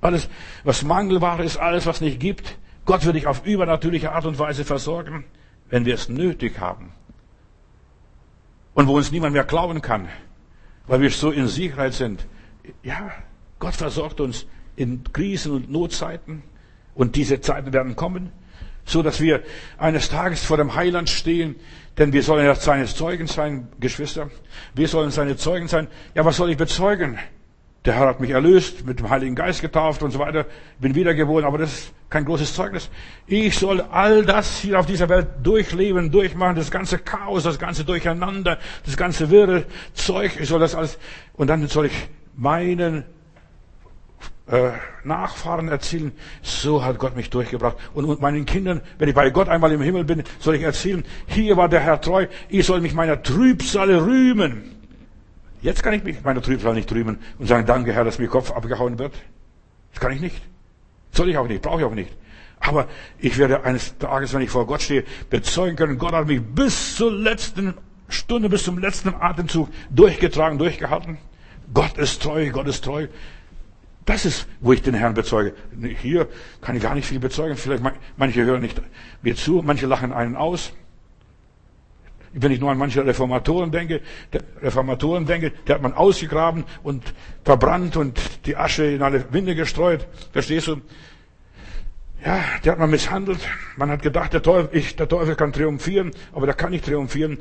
alles, was mangelbar ist, alles, was nicht gibt. Gott wird dich auf übernatürliche Art und Weise versorgen, wenn wir es nötig haben. Und wo uns niemand mehr klauen kann, weil wir so in Sicherheit sind, Ja, Gott versorgt uns in Krisen und Notzeiten. Und diese Zeiten werden kommen, so dass wir eines Tages vor dem Heiland stehen, denn wir sollen ja seine Zeugen sein, Geschwister. Wir sollen seine Zeugen sein. Ja, was soll ich bezeugen? Der Herr hat mich erlöst, mit dem Heiligen Geist getauft und so weiter, bin wiedergeboren, aber das ist kein großes Zeugnis. Ich soll all das hier auf dieser Welt durchleben, durchmachen, das ganze Chaos, das ganze Durcheinander, das ganze wirre Zeug, ich soll das alles, und dann soll ich meinen äh, Nachfahren erzählen, so hat Gott mich durchgebracht. Und, meinen Kindern, wenn ich bei Gott einmal im Himmel bin, soll ich erzählen, hier war der Herr treu, ich soll mich meiner Trübsale rühmen. Jetzt kann ich mich meiner Trübsal nicht rühmen und sagen, danke Herr, dass mir Kopf abgehauen wird. Das kann ich nicht. Soll ich auch nicht, brauche ich auch nicht. Aber ich werde eines Tages, wenn ich vor Gott stehe, bezeugen können, Gott hat mich bis zur letzten Stunde, bis zum letzten Atemzug durchgetragen, durchgehalten. Gott ist treu, Gott ist treu. Das ist, wo ich den Herrn bezeuge. Hier kann ich gar nicht viel bezeugen. Vielleicht manche hören nicht mir zu, manche lachen einen aus. Wenn ich nur an manche Reformatoren denke, Reformatoren denke, der hat man ausgegraben und verbrannt und die Asche in alle Winde gestreut. Verstehst du? Ja, der hat man misshandelt. Man hat gedacht, der Teufel, ich, der Teufel kann triumphieren, aber der kann nicht triumphieren.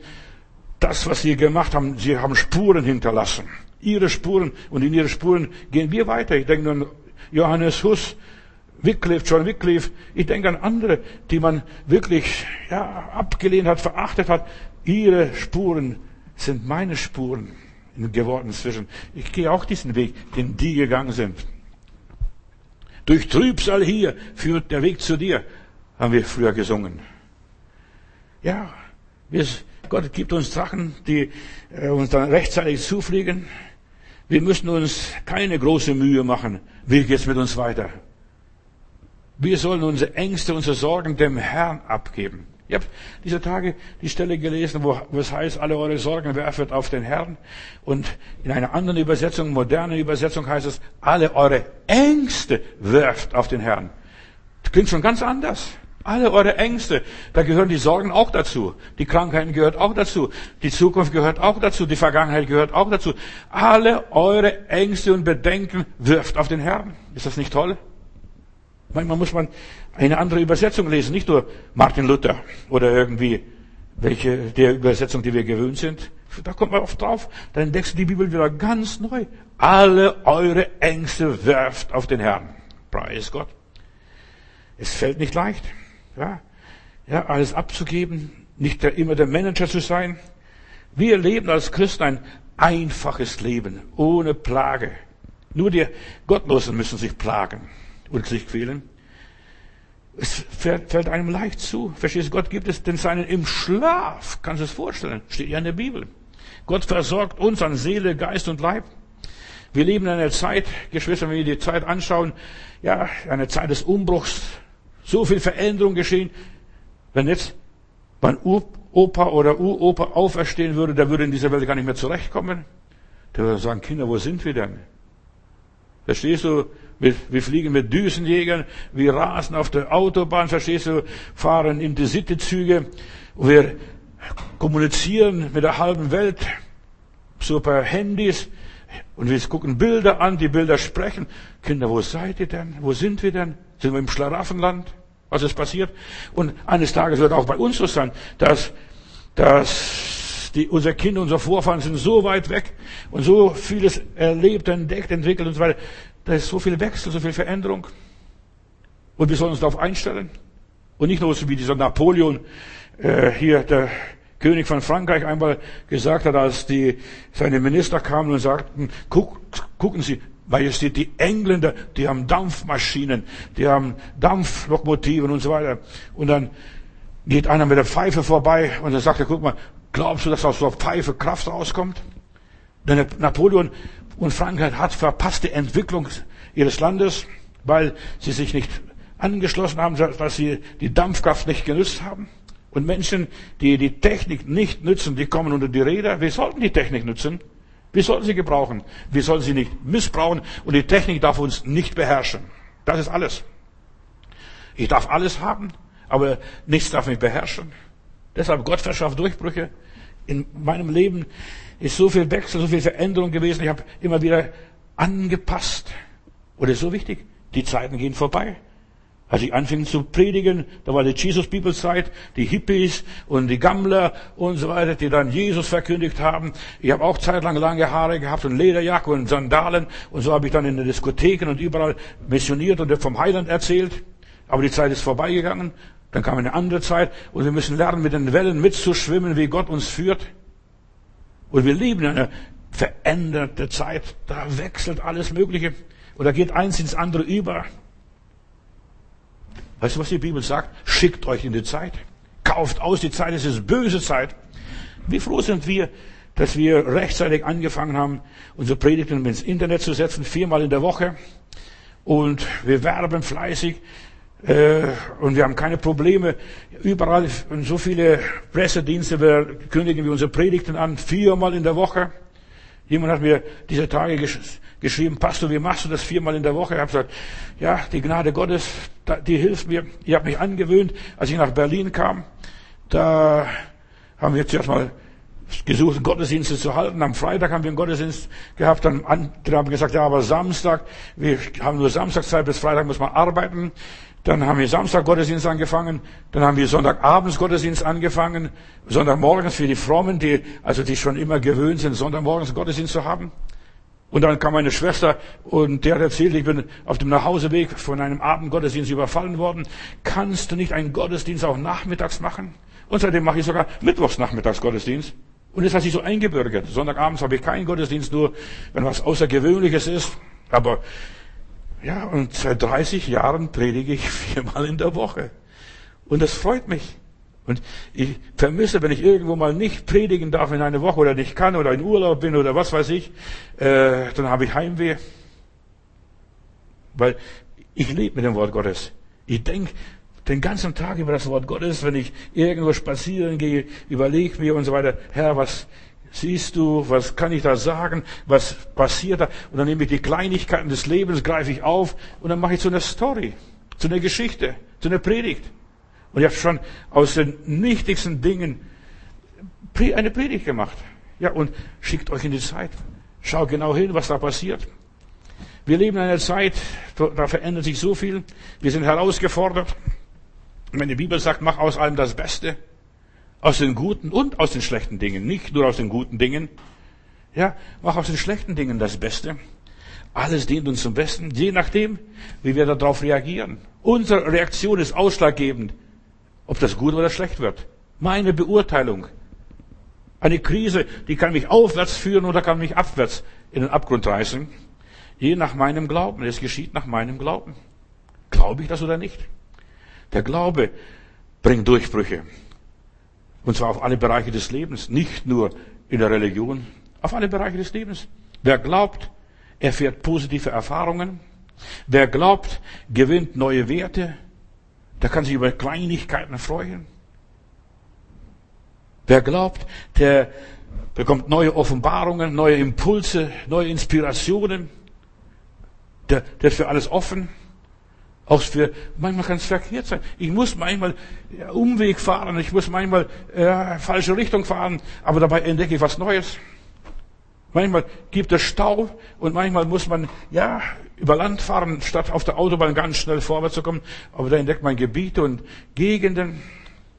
Das, was sie gemacht haben, sie haben Spuren hinterlassen. Ihre Spuren und in ihre Spuren gehen wir weiter. Ich denke an Johannes Huss, Wycliffe, John Wycliffe. Ich denke an andere, die man wirklich ja, abgelehnt hat, verachtet hat. Ihre Spuren sind meine Spuren geworden zwischen. Ich gehe auch diesen Weg, den die gegangen sind. Durch Trübsal hier führt der Weg zu dir, haben wir früher gesungen. Ja, wir, Gott gibt uns Sachen, die äh, uns dann rechtzeitig zufliegen. Wir müssen uns keine große Mühe machen. Wie geht's mit uns weiter? Wir sollen unsere Ängste, unsere Sorgen dem Herrn abgeben. Ich habe diese Tage die Stelle gelesen, wo, wo es heißt, alle eure Sorgen werfet auf den Herrn. Und in einer anderen Übersetzung, modernen Übersetzung heißt es, alle eure Ängste werft auf den Herrn. Das klingt schon ganz anders. Alle eure Ängste, da gehören die Sorgen auch dazu. Die Krankheiten gehört auch dazu. Die Zukunft gehört auch dazu. Die Vergangenheit gehört auch dazu. Alle eure Ängste und Bedenken wirft auf den Herrn. Ist das nicht toll? Manchmal muss man eine andere Übersetzung lesen, nicht nur Martin Luther oder irgendwie welche der Übersetzung, die wir gewöhnt sind. Da kommt man oft drauf, dann entdeckst du die Bibel wieder ganz neu. Alle eure Ängste werft auf den Herrn. Preis Gott. Es fällt nicht leicht, ja, ja, alles abzugeben, nicht der, immer der Manager zu sein. Wir leben als Christen ein einfaches Leben, ohne Plage. Nur die Gottlosen müssen sich plagen und sich quälen. Es fällt einem leicht zu. Verstehst du? Gott gibt es den Seinen im Schlaf. Kannst du es vorstellen? Steht ja in der Bibel. Gott versorgt uns an Seele, Geist und Leib. Wir leben in einer Zeit, Geschwister, wenn wir die Zeit anschauen, ja, eine Zeit des Umbruchs. So viel Veränderung geschehen. Wenn jetzt mein Opa oder Uropa auferstehen würde, der würde in dieser Welt gar nicht mehr zurechtkommen. Der würde sagen, Kinder, wo sind wir denn? Verstehst du? Wir, fliegen mit Düsenjägern, wir rasen auf der Autobahn, verstehst du, fahren Intercity-Züge, wir kommunizieren mit der halben Welt, so per Handys, und wir gucken Bilder an, die Bilder sprechen. Kinder, wo seid ihr denn? Wo sind wir denn? Sind wir im Schlaraffenland? Was ist passiert? Und eines Tages wird auch bei uns so sein, dass, dass die, unsere Kinder, unsere Vorfahren sind so weit weg und so vieles erlebt, entdeckt, entwickelt und so weiter. Da ist so viel Wechsel, so viel Veränderung. Und wir sollen uns darauf einstellen. Und nicht nur so wie dieser Napoleon, äh, hier der König von Frankreich einmal gesagt hat, als die, seine Minister kamen und sagten, guck, gucken Sie, Majestät, die Engländer, die haben Dampfmaschinen, die haben Dampflokomotiven und so weiter. Und dann geht einer mit der Pfeife vorbei und dann sagt er, guck mal, glaubst du, dass aus so einer Pfeife Kraft rauskommt? Denn Napoleon und Frankreich hat verpasste Entwicklung ihres Landes, weil sie sich nicht angeschlossen haben, dass sie die Dampfkraft nicht genützt haben. Und Menschen, die die Technik nicht nützen, die kommen unter die Räder. Wir sollten die Technik nützen. Wir sollten sie gebrauchen. Wir sollten sie nicht missbrauchen. Und die Technik darf uns nicht beherrschen. Das ist alles. Ich darf alles haben, aber nichts darf mich beherrschen. Deshalb Gott verschafft Durchbrüche. In meinem Leben ist so viel Wechsel, so viel Veränderung gewesen. Ich habe immer wieder angepasst. Und das ist so wichtig. Die Zeiten gehen vorbei. Als ich anfing zu predigen, da war die Jesus-Bibelzeit, die Hippies und die Gammler und so weiter, die dann Jesus verkündigt haben. Ich habe auch zeitlang lange Haare gehabt und Lederjacke und Sandalen und so habe ich dann in den Diskotheken und überall missioniert und vom Heiland erzählt. Aber die Zeit ist vorbeigegangen. Dann kam eine andere Zeit und wir müssen lernen, mit den Wellen mitzuschwimmen, wie Gott uns führt. Und wir leben in einer veränderten Zeit. Da wechselt alles Mögliche. Und da geht eins ins andere über. Weißt du, was die Bibel sagt? Schickt euch in die Zeit. Kauft aus die Zeit. Es ist böse Zeit. Wie froh sind wir, dass wir rechtzeitig angefangen haben, unsere Predigten ins Internet zu setzen, viermal in der Woche. Und wir werben fleißig. Äh, und wir haben keine Probleme. Überall in so viele Pressedienste wir kündigen wir unsere Predigten an, viermal in der Woche. Jemand hat mir diese Tage gesch geschrieben, Pastor, wie machst du das viermal in der Woche? Ich habe gesagt, ja, die Gnade Gottes, die hilft mir. Ich habe mich angewöhnt, als ich nach Berlin kam, da haben wir zuerst mal gesucht, Gottesdienste zu halten. Am Freitag haben wir einen Gottesdienst gehabt. Dann haben gesagt, ja, aber Samstag, wir haben nur Samstagszeit, bis Freitag muss man arbeiten. Dann haben wir Samstag Gottesdienst angefangen. Dann haben wir Sonntagabends Gottesdienst angefangen. Sonntagmorgens für die Frommen, die, also die schon immer gewöhnt sind, Sonntagmorgens Gottesdienst zu haben. Und dann kam meine Schwester und der hat erzählt, ich bin auf dem Nachhauseweg von einem Abendgottesdienst überfallen worden. Kannst du nicht einen Gottesdienst auch nachmittags machen? Und seitdem mache ich sogar mittwochs nachmittags Gottesdienst. Und das hat sich so eingebürgert. Sonntagabends habe ich keinen Gottesdienst, nur wenn was Außergewöhnliches ist. Aber ja, und seit 30 Jahren predige ich [LAUGHS] viermal in der Woche. Und das freut mich. Und ich vermisse, wenn ich irgendwo mal nicht predigen darf in einer Woche oder nicht kann oder in Urlaub bin oder was weiß ich, äh, dann habe ich Heimweh. Weil ich lebe mit dem Wort Gottes. Ich denke den ganzen Tag über das Wort Gottes, wenn ich irgendwo spazieren gehe, überlege mir und so weiter, Herr, was siehst du, was kann ich da sagen, was passiert da? Und dann nehme ich die Kleinigkeiten des Lebens, greife ich auf und dann mache ich so eine Story, so eine Geschichte, so eine Predigt. Und ich habe schon aus den nichtigsten Dingen eine Predigt gemacht. Ja, und schickt euch in die Zeit. Schaut genau hin, was da passiert. Wir leben in einer Zeit, da verändert sich so viel. Wir sind herausgefordert. Wenn die Bibel sagt, mach aus allem das Beste. Aus den guten und aus den schlechten Dingen. Nicht nur aus den guten Dingen. Ja, mach aus den schlechten Dingen das Beste. Alles dient uns zum Besten, je nachdem, wie wir darauf reagieren. Unsere Reaktion ist ausschlaggebend ob das gut oder schlecht wird. Meine Beurteilung. Eine Krise, die kann mich aufwärts führen oder kann mich abwärts in den Abgrund reißen. Je nach meinem Glauben. Es geschieht nach meinem Glauben. Glaube ich das oder nicht? Der Glaube bringt Durchbrüche. Und zwar auf alle Bereiche des Lebens, nicht nur in der Religion, auf alle Bereiche des Lebens. Wer glaubt, erfährt positive Erfahrungen. Wer glaubt, gewinnt neue Werte. Der kann sich über Kleinigkeiten freuen. Wer glaubt, der bekommt neue Offenbarungen, neue Impulse, neue Inspirationen. Der, der ist für alles offen. Auch für, manchmal kann es verkehrt sein. Ich muss manchmal Umweg fahren, ich muss manchmal äh, falsche Richtung fahren, aber dabei entdecke ich was Neues. Manchmal gibt es Stau und manchmal muss man, ja, über Land fahren, statt auf der Autobahn ganz schnell vorwärts zu kommen. Aber da entdeckt man Gebiete und Gegenden.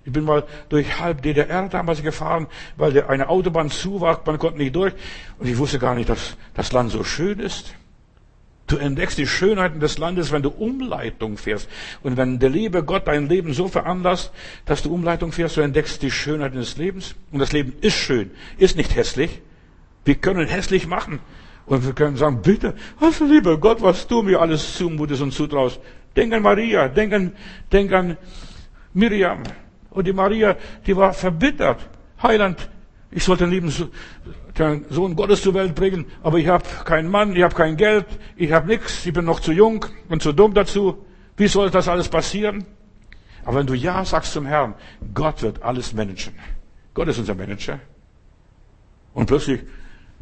Ich bin mal durch halb DDR damals gefahren, weil eine Autobahn zu war, man konnte nicht durch. Und ich wusste gar nicht, dass das Land so schön ist. Du entdeckst die Schönheiten des Landes, wenn du Umleitung fährst. Und wenn der liebe Gott dein Leben so veranlasst, dass du Umleitung fährst, du entdeckst die Schönheiten des Lebens. Und das Leben ist schön, ist nicht hässlich. Wir können hässlich machen. Und wir können sagen, bitte, also lieber Gott, was du mir alles zumutest und zutraust. Denk an Maria, denk an, denk an Miriam. Und die Maria, die war verbittert. Heiland, ich sollte den lieben Sohn Gottes zur Welt bringen, aber ich habe keinen Mann, ich habe kein Geld, ich habe nichts, ich bin noch zu jung und zu dumm dazu. Wie soll das alles passieren? Aber wenn du Ja sagst zum Herrn, Gott wird alles managen. Gott ist unser Manager. Und plötzlich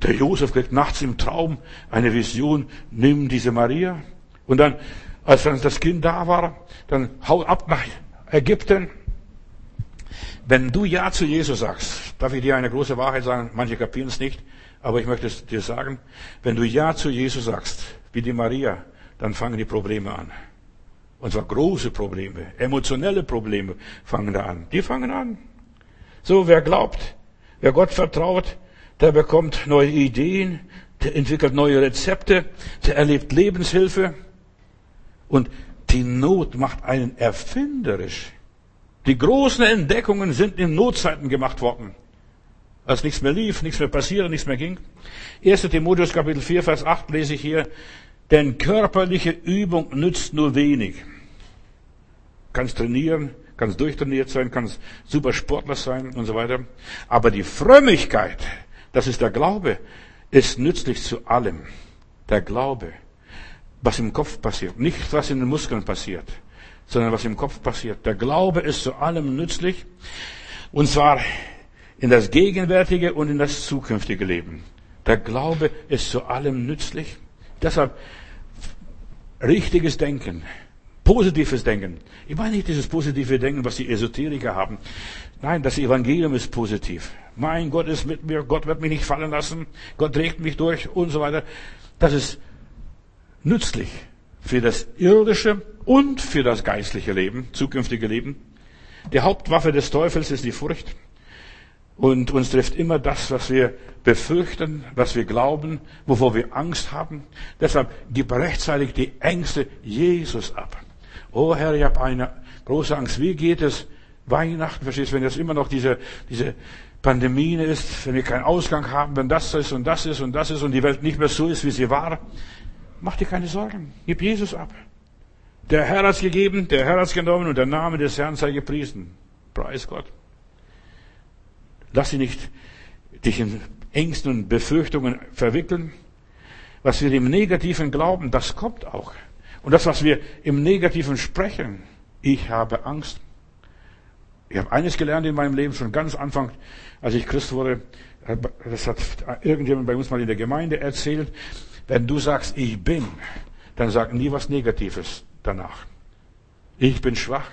der Josef kriegt nachts im Traum eine Vision, nimm diese Maria. Und dann, als dann das Kind da war, dann hau ab nach Ägypten. Wenn du Ja zu Jesus sagst, darf ich dir eine große Wahrheit sagen, manche kapieren es nicht, Aber ich möchte dir sagen, wenn du Ja zu Jesus sagst, wie die Maria, dann fangen die Probleme an. Und zwar große Probleme, emotionelle Probleme fangen da an. Die fangen an. So, wer glaubt, wer Gott vertraut, der bekommt neue Ideen, der entwickelt neue Rezepte, der erlebt Lebenshilfe. Und die Not macht einen erfinderisch. Die großen Entdeckungen sind in Notzeiten gemacht worden. Als nichts mehr lief, nichts mehr passierte, nichts mehr ging. 1. Timotheus Kapitel 4, Vers 8 lese ich hier, denn körperliche Übung nützt nur wenig. Kannst trainieren, kannst durchtrainiert sein, kannst super Sportler sein und so weiter. Aber die Frömmigkeit, das ist der Glaube, ist nützlich zu allem. Der Glaube, was im Kopf passiert, nicht was in den Muskeln passiert, sondern was im Kopf passiert. Der Glaube ist zu allem nützlich. Und zwar in das gegenwärtige und in das zukünftige Leben. Der Glaube ist zu allem nützlich. Deshalb richtiges Denken, positives Denken. Ich meine nicht dieses positive Denken, was die Esoteriker haben. Nein, das Evangelium ist positiv. Mein Gott ist mit mir, Gott wird mich nicht fallen lassen, Gott trägt mich durch und so weiter. Das ist nützlich für das irdische und für das geistliche Leben, zukünftige Leben. Die Hauptwaffe des Teufels ist die Furcht. Und uns trifft immer das, was wir befürchten, was wir glauben, wovor wir Angst haben. Deshalb gib rechtzeitig die Ängste Jesus ab. Oh Herr, ich habe eine große Angst. Wie geht es Weihnachten? Verstehst du, wenn jetzt immer noch diese, diese Pandemie ist, wenn wir keinen Ausgang haben, wenn das ist und das ist und das ist und die Welt nicht mehr so ist, wie sie war. Mach dir keine Sorgen. Gib Jesus ab. Der Herr hat's gegeben, der Herr hat's genommen und der Name des Herrn sei gepriesen. Preis Gott. Lass sie nicht dich in Ängsten und Befürchtungen verwickeln. Was wir im Negativen glauben, das kommt auch. Und das, was wir im Negativen sprechen, ich habe Angst. Ich habe eines gelernt in meinem Leben, schon ganz Anfang, als ich Christ wurde, das hat irgendjemand bei uns mal in der Gemeinde erzählt, wenn du sagst, ich bin, dann sag nie was Negatives danach. Ich bin schwach.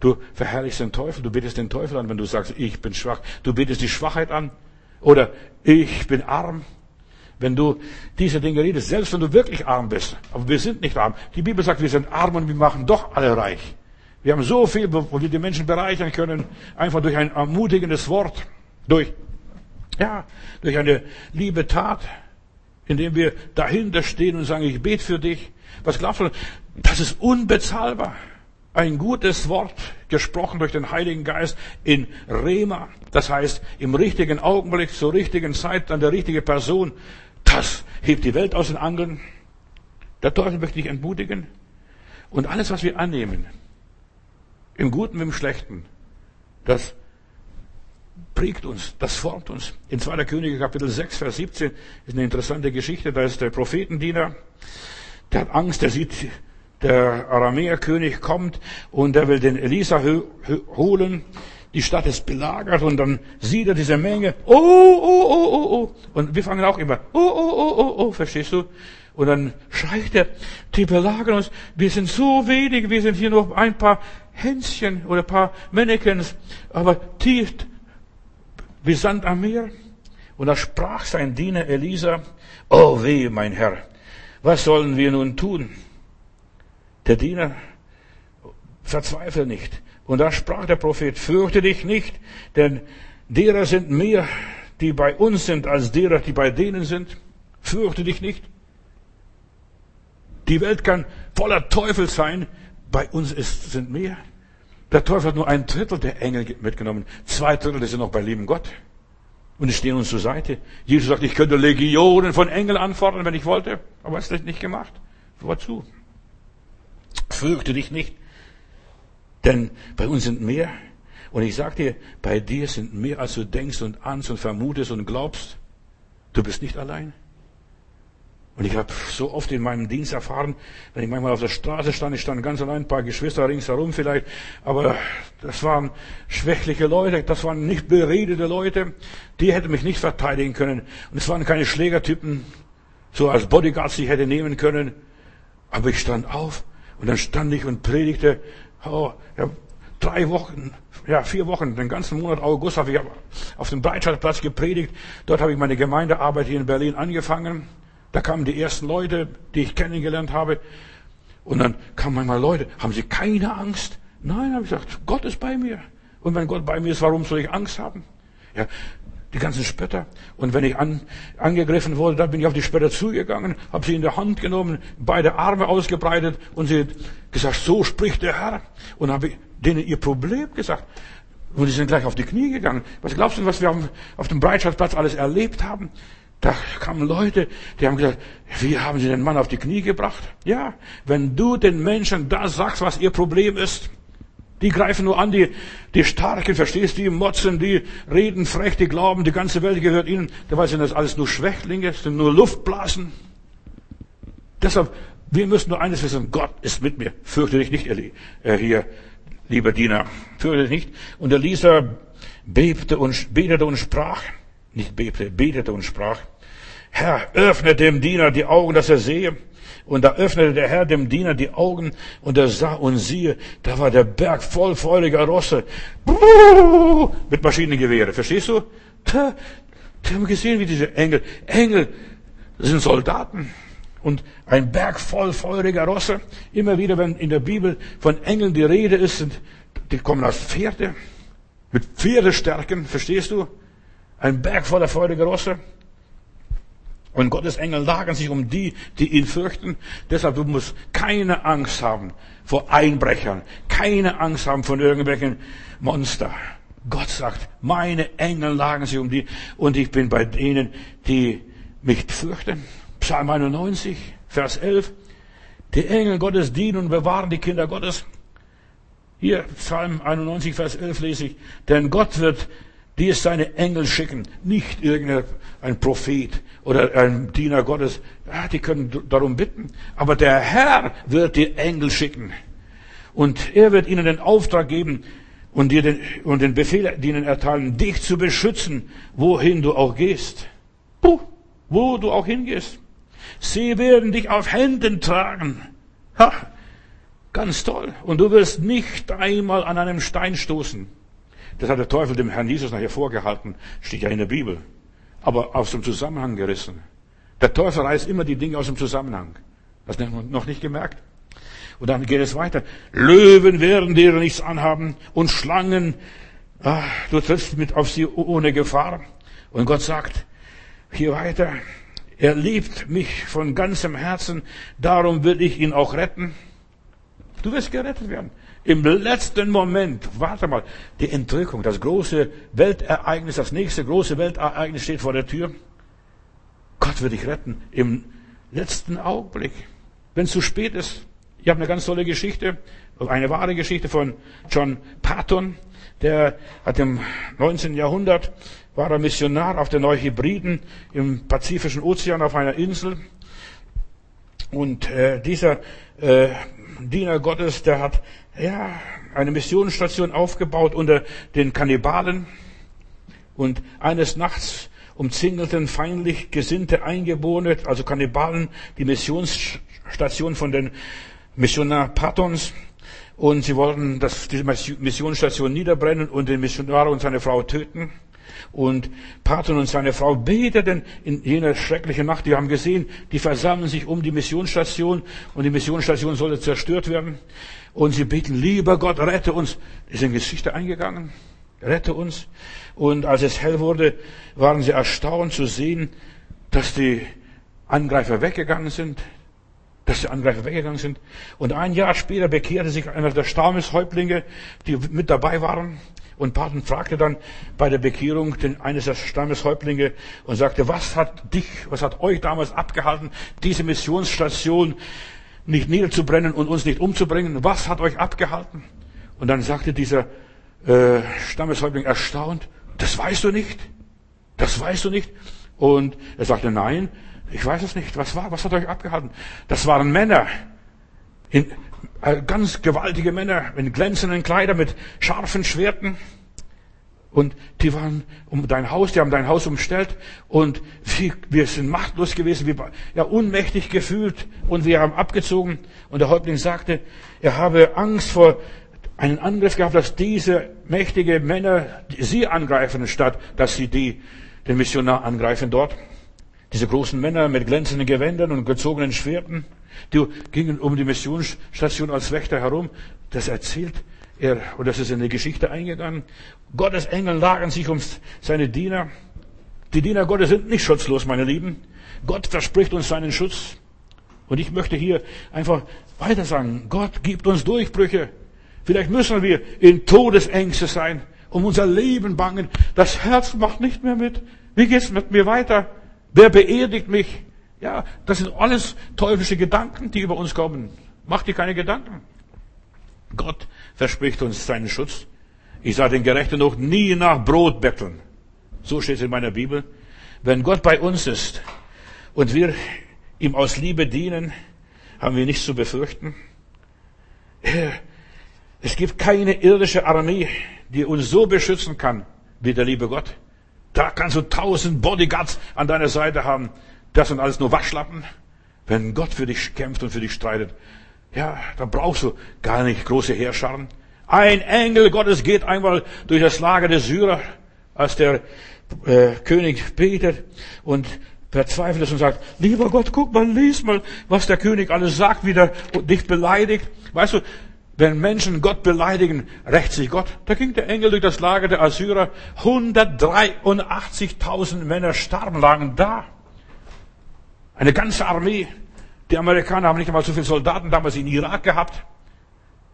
Du verherrlichst den Teufel, du betest den Teufel an, wenn du sagst, ich bin schwach. Du betest die Schwachheit an. Oder ich bin arm. Wenn du diese Dinge redest, selbst wenn du wirklich arm bist, aber wir sind nicht arm. Die Bibel sagt, wir sind arm und wir machen doch alle reich. Wir haben so viel, wo wir die Menschen bereichern können, einfach durch ein ermutigendes Wort, durch, ja, durch eine liebe Tat, indem wir dahinter stehen und sagen, ich bete für dich. Was glaubst du? Das ist unbezahlbar ein gutes Wort gesprochen durch den Heiligen Geist in Rema. Das heißt, im richtigen Augenblick, zur richtigen Zeit, an der richtige Person. Das hebt die Welt aus den Angeln. Der Teufel möchte dich entmutigen. Und alles, was wir annehmen, im Guten wie im Schlechten, das prägt uns, das formt uns. In 2. Könige Kapitel 6, Vers 17 ist eine interessante Geschichte. Da ist der Prophetendiener, der hat Angst, der sieht der Aramäerkönig kommt und er will den Elisa holen. Die Stadt ist belagert und dann sieht er diese Menge. Oh, oh, oh, oh, oh. Und wir fangen auch immer. Oh, oh, oh, oh, oh. Verstehst du? Und dann schreit er, die belagern uns. Wir sind so wenig. Wir sind hier noch ein paar Hänschen oder ein paar Mannequins. Aber tief wie Sand am Meer. Und da sprach sein Diener Elisa, oh weh, mein Herr, was sollen wir nun tun? Der Diener verzweifle nicht. Und da sprach der Prophet, fürchte dich nicht, denn derer sind mehr, die bei uns sind, als derer, die bei denen sind. Fürchte dich nicht. Die Welt kann voller Teufel sein, bei uns ist, sind mehr. Der Teufel hat nur ein Drittel der Engel mitgenommen. Zwei Drittel sind noch bei lieben Gott. Und die stehen uns zur Seite. Jesus sagt, ich könnte Legionen von Engeln anfordern, wenn ich wollte. Aber es ist nicht gemacht. Wozu? Fürchte dich nicht, denn bei uns sind mehr. Und ich sage dir, bei dir sind mehr, als du denkst und ahnst und vermutest und glaubst. Du bist nicht allein. Und ich habe so oft in meinem Dienst erfahren, wenn ich manchmal auf der Straße stand, ich stand ganz allein, ein paar Geschwister ringsherum vielleicht, aber das waren schwächliche Leute, das waren nicht beredete Leute, die hätten mich nicht verteidigen können. Und es waren keine Schlägertypen, so als Bodyguards, die ich hätte nehmen können. Aber ich stand auf und dann stand ich und predigte, oh, ja, drei Wochen ja, vier Wochen, den ganzen Monat August habe ich auf dem Breitscheidplatz gepredigt. Dort habe ich meine Gemeindearbeit hier in Berlin angefangen. Da kamen die ersten Leute, die ich kennengelernt habe. Und dann kamen manchmal Leute, haben sie keine Angst? Nein, habe ich gesagt, Gott ist bei mir. Und wenn Gott bei mir ist, warum soll ich Angst haben? Ja, die ganzen Spötter. Und wenn ich an, angegriffen wurde, dann bin ich auf die Spötter zugegangen, habe sie in der Hand genommen, beide Arme ausgebreitet und sie gesagt, so spricht der Herr. Und habe denen ihr Problem gesagt. Und die sind gleich auf die Knie gegangen. Was glaubst du, was wir auf dem Breitschaftsplatz alles erlebt haben? Da kamen Leute, die haben gesagt, wie haben sie den Mann auf die Knie gebracht? Ja, wenn du den Menschen das sagst, was ihr Problem ist, die greifen nur an, die, die Starken, verstehst du, die motzen, die reden frech, die glauben, die ganze Welt gehört ihnen. Dabei sind das alles nur Schwächlinge, sind nur Luftblasen. Deshalb, wir müssen nur eines wissen, Gott ist mit mir. Fürchte dich nicht, äh, hier, lieber Diener. Fürchte dich nicht. Und der Lisa bebte und betete und sprach, nicht bebte, betete und sprach, Herr, öffne dem Diener die Augen, dass er sehe. Und da öffnete der Herr dem Diener die Augen und er sah und siehe, da war der Berg voll feuriger Rosse. Mit Maschinengewehre. Verstehst du? Da, die haben gesehen, wie diese Engel, Engel sind Soldaten. Und ein Berg voll feuriger Rosse. Immer wieder, wenn in der Bibel von Engeln die Rede ist, sind, die kommen aus Pferde. Mit Pferdestärken. Verstehst du? Ein Berg voller feuriger Rosse. Und Gottes Engel lagern sich um die, die ihn fürchten. Deshalb, du musst keine Angst haben vor Einbrechern, keine Angst haben von irgendwelchen Monster. Gott sagt, meine Engel lagern sich um die und ich bin bei denen, die mich fürchten. Psalm 91, Vers 11. Die Engel Gottes dienen und bewahren die Kinder Gottes. Hier, Psalm 91, Vers 11 lese ich. Denn Gott wird die es seine Engel schicken, nicht irgendein Prophet oder ein Diener Gottes. Ja, die können darum bitten. Aber der Herr wird die Engel schicken. Und er wird ihnen den Auftrag geben und dir den, und den Befehl ihnen erteilen, dich zu beschützen, wohin du auch gehst. Puh, wo du auch hingehst. Sie werden dich auf Händen tragen. Ha, ganz toll. Und du wirst nicht einmal an einem Stein stoßen. Das hat der Teufel dem Herrn Jesus nachher vorgehalten. Steht ja in der Bibel. Aber aus dem Zusammenhang gerissen. Der Teufel reißt immer die Dinge aus dem Zusammenhang. Hast du noch nicht gemerkt? Und dann geht es weiter. Löwen werden dir nichts anhaben und Schlangen, ach, du trittst mit auf sie ohne Gefahr. Und Gott sagt hier weiter, er liebt mich von ganzem Herzen, darum will ich ihn auch retten. Du wirst gerettet werden. Im letzten Moment, warte mal, die Entrückung, das große Weltereignis, das nächste große Weltereignis steht vor der Tür. Gott wird dich retten im letzten Augenblick, wenn es zu spät ist. Ich habe eine ganz tolle Geschichte, eine wahre Geschichte von John Patton. Der hat im 19. Jahrhundert war er Missionar auf der Neuhebriden im Pazifischen Ozean auf einer Insel. Und äh, dieser äh, Diener Gottes, der hat ja, eine Missionsstation aufgebaut unter den Kannibalen. Und eines Nachts umzingelten feindlich gesinnte Eingeborene, also Kannibalen, die Missionsstation von den Missionar Patons. Und sie wollten das, diese Missionsstation niederbrennen und den Missionar und seine Frau töten. Und Patton und seine Frau beteten in jener schrecklichen Nacht. Die haben gesehen, die versammeln sich um die Missionsstation und die Missionsstation sollte zerstört werden. Und sie beten, lieber Gott, rette uns. Sind in Geschichte eingegangen. Rette uns. Und als es hell wurde, waren sie erstaunt zu sehen, dass die Angreifer weggegangen sind. Dass die Angreifer weggegangen sind. Und ein Jahr später bekehrte sich einer der Stammeshäuptlinge, die mit dabei waren. Und Paten fragte dann bei der Bekehrung den, eines der Stammeshäuptlinge und sagte, was hat dich, was hat euch damals abgehalten, diese Missionsstation nicht niederzubrennen und uns nicht umzubringen. Was hat euch abgehalten? Und dann sagte dieser äh, Stammeshäuptling erstaunt, das weißt du nicht? Das weißt du nicht? Und er sagte, nein, ich weiß es nicht. Was war? Was hat euch abgehalten? Das waren Männer. In, ganz gewaltige Männer in glänzenden Kleidern mit scharfen Schwerten. Und die waren um dein Haus, die haben dein Haus umstellt und wir, sind machtlos gewesen, wir, ja, unmächtig gefühlt und wir haben abgezogen. Und der Häuptling sagte, er habe Angst vor einen Angriff gehabt, dass diese mächtige Männer sie angreifen, statt dass sie die, den Missionar angreifen dort. Diese großen Männer mit glänzenden Gewändern und gezogenen Schwerten, die gingen um die Missionsstation als Wächter herum. Das erzählt er, und das ist in die Geschichte eingegangen. Gottes Engel lagen sich um seine Diener. Die Diener Gottes sind nicht schutzlos, meine Lieben. Gott verspricht uns seinen Schutz. Und ich möchte hier einfach weiter sagen, Gott gibt uns Durchbrüche. Vielleicht müssen wir in Todesängste sein, um unser Leben bangen. Das Herz macht nicht mehr mit. Wie geht's mit mir weiter? Wer beerdigt mich? Ja, das sind alles teuflische Gedanken, die über uns kommen. Mach dir keine Gedanken. Gott verspricht uns seinen Schutz. Ich sah den Gerechten noch nie nach Brot betteln. So steht es in meiner Bibel. Wenn Gott bei uns ist und wir ihm aus Liebe dienen, haben wir nichts zu befürchten. Es gibt keine irdische Armee, die uns so beschützen kann wie der liebe Gott. Da kannst du tausend Bodyguards an deiner Seite haben. Das sind alles nur Waschlappen. Wenn Gott für dich kämpft und für dich streitet, ja, dann brauchst du gar nicht große Heerscharen. Ein Engel Gottes geht einmal durch das Lager der Syrer, als der äh, König betet und verzweifelt ist und sagt, lieber Gott, guck mal, lies mal, was der König alles sagt, wie der dich beleidigt. Weißt du, wenn Menschen Gott beleidigen, rächt sich Gott. Da ging der Engel durch das Lager der Assyrer. 183.000 Männer starben, lagen da. Eine ganze Armee. Die Amerikaner haben nicht einmal so viele Soldaten damals in Irak gehabt.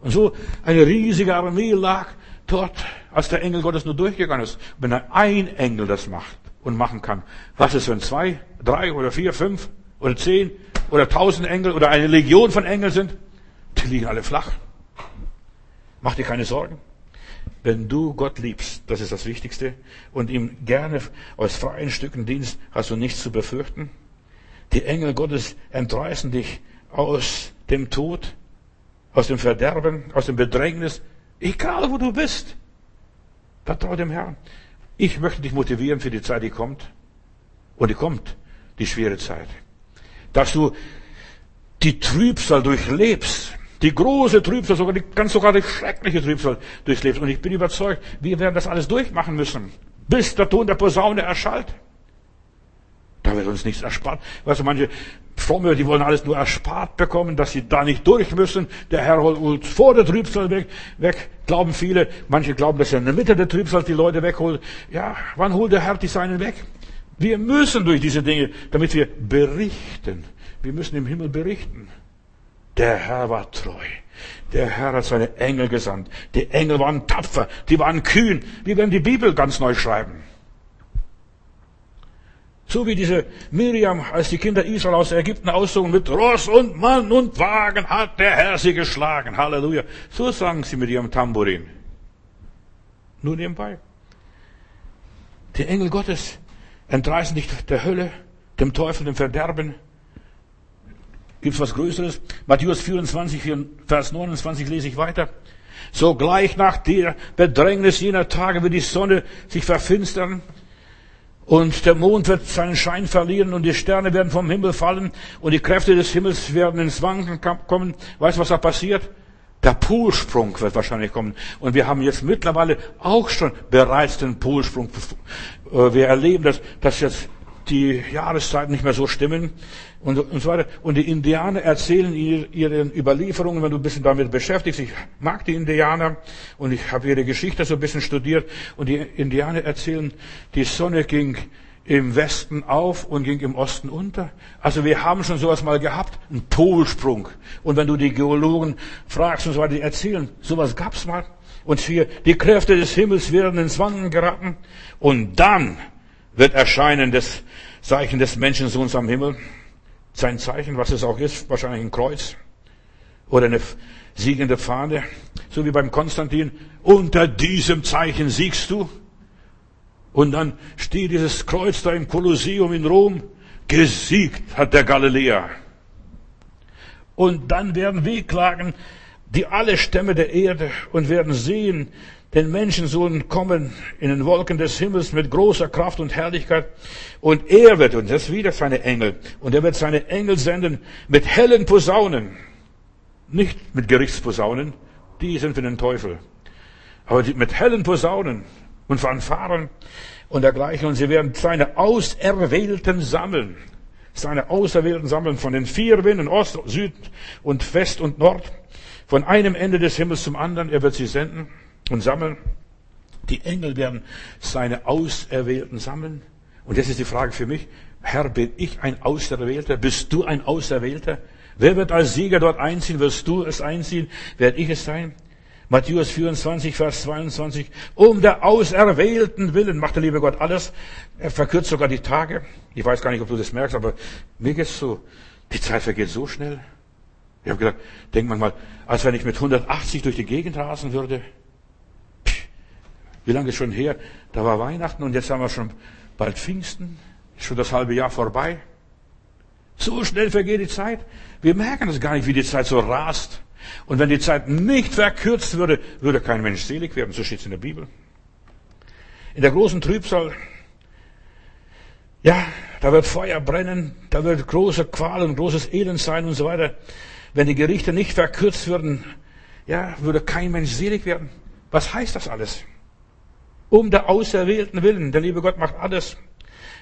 Und so eine riesige Armee lag dort, als der Engel Gottes nur durchgegangen ist. Wenn ein Engel das macht und machen kann, was ist, wenn zwei, drei oder vier, fünf oder zehn oder tausend Engel oder eine Legion von Engeln sind? Die liegen alle flach. Mach dir keine Sorgen. Wenn du Gott liebst, das ist das Wichtigste, und ihm gerne aus freien Stücken dienst, hast du nichts zu befürchten. Die Engel Gottes entreißen dich aus dem Tod, aus dem Verderben, aus dem Bedrängnis, egal wo du bist. Vertraue dem Herrn. Ich möchte dich motivieren für die Zeit, die kommt. Und die kommt, die schwere Zeit. Dass du die Trübsal durchlebst, die große Trübsal, sogar die, ganz sogar die schreckliche Trübsal durchlebt. Und ich bin überzeugt, wir werden das alles durchmachen müssen, bis der Ton der Posaune erschallt. Da wird uns nichts erspart. Weißt du, manche Fromme, die wollen alles nur erspart bekommen, dass sie da nicht durch müssen. Der Herr holt uns vor der Trübsal weg, weg, glauben viele. Manche glauben, dass er in der Mitte der Trübsal die Leute wegholt. Ja, wann holt der Herr die Seinen weg? Wir müssen durch diese Dinge, damit wir berichten. Wir müssen im Himmel berichten. Der Herr war treu. Der Herr hat seine Engel gesandt. Die Engel waren tapfer, die waren kühn. Wir werden die Bibel ganz neu schreiben. So wie diese Miriam, als die Kinder Israel aus Ägypten auszogen, mit Ross und Mann und Wagen hat der Herr sie geschlagen. Halleluja. So sagen sie mit ihrem Tambourin. Nur nebenbei. Die Engel Gottes entreißen dich der Hölle, dem Teufel, dem Verderben. Gibt's was Größeres? Matthäus 24, Vers 29 lese ich weiter. So gleich nach der Bedrängnis jener Tage wird die Sonne sich verfinstern und der Mond wird seinen Schein verlieren und die Sterne werden vom Himmel fallen und die Kräfte des Himmels werden ins Wanken kommen. Weißt du, was da passiert? Der Polsprung wird wahrscheinlich kommen. Und wir haben jetzt mittlerweile auch schon bereits den Polsprung. Äh, wir erleben, dass, dass jetzt die Jahreszeiten nicht mehr so stimmen und, und so weiter. Und die Indianer erzählen ihre Überlieferungen, wenn du ein bisschen damit beschäftigst. Ich mag die Indianer und ich habe ihre Geschichte so ein bisschen studiert. Und die Indianer erzählen, die Sonne ging im Westen auf und ging im Osten unter. Also wir haben schon sowas mal gehabt, einen Polsprung. Und wenn du die Geologen fragst und so weiter, die erzählen, sowas gab's mal. Und hier, die Kräfte des Himmels werden ins Wanken geraten. Und dann wird erscheinen das Zeichen des Menschensohns am Himmel. Sein Zeichen, was es auch ist, wahrscheinlich ein Kreuz oder eine siegende Fahne, so wie beim Konstantin. Unter diesem Zeichen siegst du. Und dann steht dieses Kreuz da im Kolosseum in Rom. Gesiegt hat der Galiläer. Und dann werden wehklagen die alle Stämme der Erde und werden sehen, den Menschensohn kommen in den Wolken des Himmels mit großer Kraft und Herrlichkeit. Und er wird, und das wieder seine Engel, und er wird seine Engel senden mit hellen Posaunen. Nicht mit Gerichtsposaunen, die sind für den Teufel. Aber mit hellen Posaunen und Fanfaren und dergleichen. Und sie werden seine Auserwählten sammeln. Seine Auserwählten sammeln von den vier Winden, Ost, Süd und West und Nord. Von einem Ende des Himmels zum anderen. Er wird sie senden und sammeln. Die Engel werden seine Auserwählten sammeln. Und jetzt ist die Frage für mich, Herr, bin ich ein Auserwählter? Bist du ein Auserwählter? Wer wird als Sieger dort einziehen? Wirst du es einziehen? Werde ich es sein? Matthäus 24, Vers 22. Um der Auserwählten willen macht der liebe Gott alles. Er verkürzt sogar die Tage. Ich weiß gar nicht, ob du das merkst, aber mir geht's so. Die Zeit vergeht so schnell. Ich habe gedacht, denk manchmal, als wenn ich mit 180 durch die Gegend rasen würde. Wie lange ist schon her? Da war Weihnachten und jetzt haben wir schon bald Pfingsten. Ist schon das halbe Jahr vorbei. So schnell vergeht die Zeit. Wir merken es gar nicht, wie die Zeit so rast. Und wenn die Zeit nicht verkürzt würde, würde kein Mensch selig werden. So steht es in der Bibel. In der großen Trübsal, ja, da wird Feuer brennen, da wird große Qual und großes Elend sein und so weiter. Wenn die Gerichte nicht verkürzt würden, ja, würde kein Mensch selig werden. Was heißt das alles? Um der Auserwählten willen. Der liebe Gott macht alles.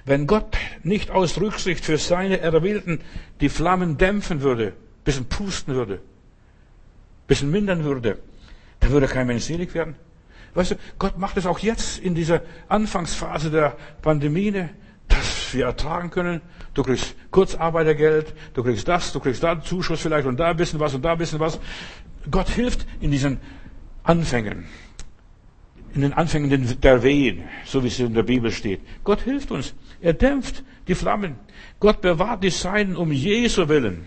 Wenn Gott nicht aus Rücksicht für seine Erwählten die Flammen dämpfen würde, bisschen pusten würde, bisschen mindern würde, dann würde kein Mensch selig werden. Weißt du, Gott macht es auch jetzt in dieser Anfangsphase der Pandemie, dass wir ertragen können. Du kriegst Kurzarbeitergeld, du kriegst das, du kriegst da Zuschuss vielleicht und da ein bisschen was und da ein bisschen was. Gott hilft in diesen Anfängen in den Anfängen der Wehen, so wie es in der Bibel steht. Gott hilft uns. Er dämpft die Flammen. Gott bewahrt die Seinen um Jesu willen.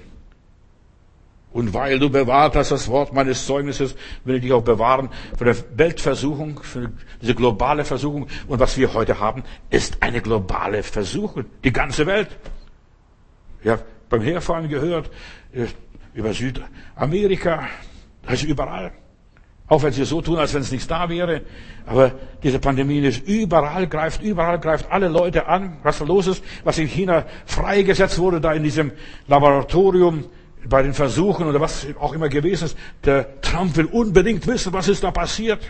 Und weil du bewahrt hast das Wort meines Zeugnisses, will ich dich auch bewahren für der Weltversuchung, für diese globale Versuchung. Und was wir heute haben, ist eine globale Versuchung. Die ganze Welt. Ja, beim Herfahren gehört, äh, über Südamerika, also überall. Auch wenn sie so tun, als wenn es nichts da wäre. Aber diese Pandemie ist überall, greift überall, greift alle Leute an. Was da los ist, was in China freigesetzt wurde, da in diesem Laboratorium, bei den Versuchen oder was auch immer gewesen ist. Der Trump will unbedingt wissen, was ist da passiert.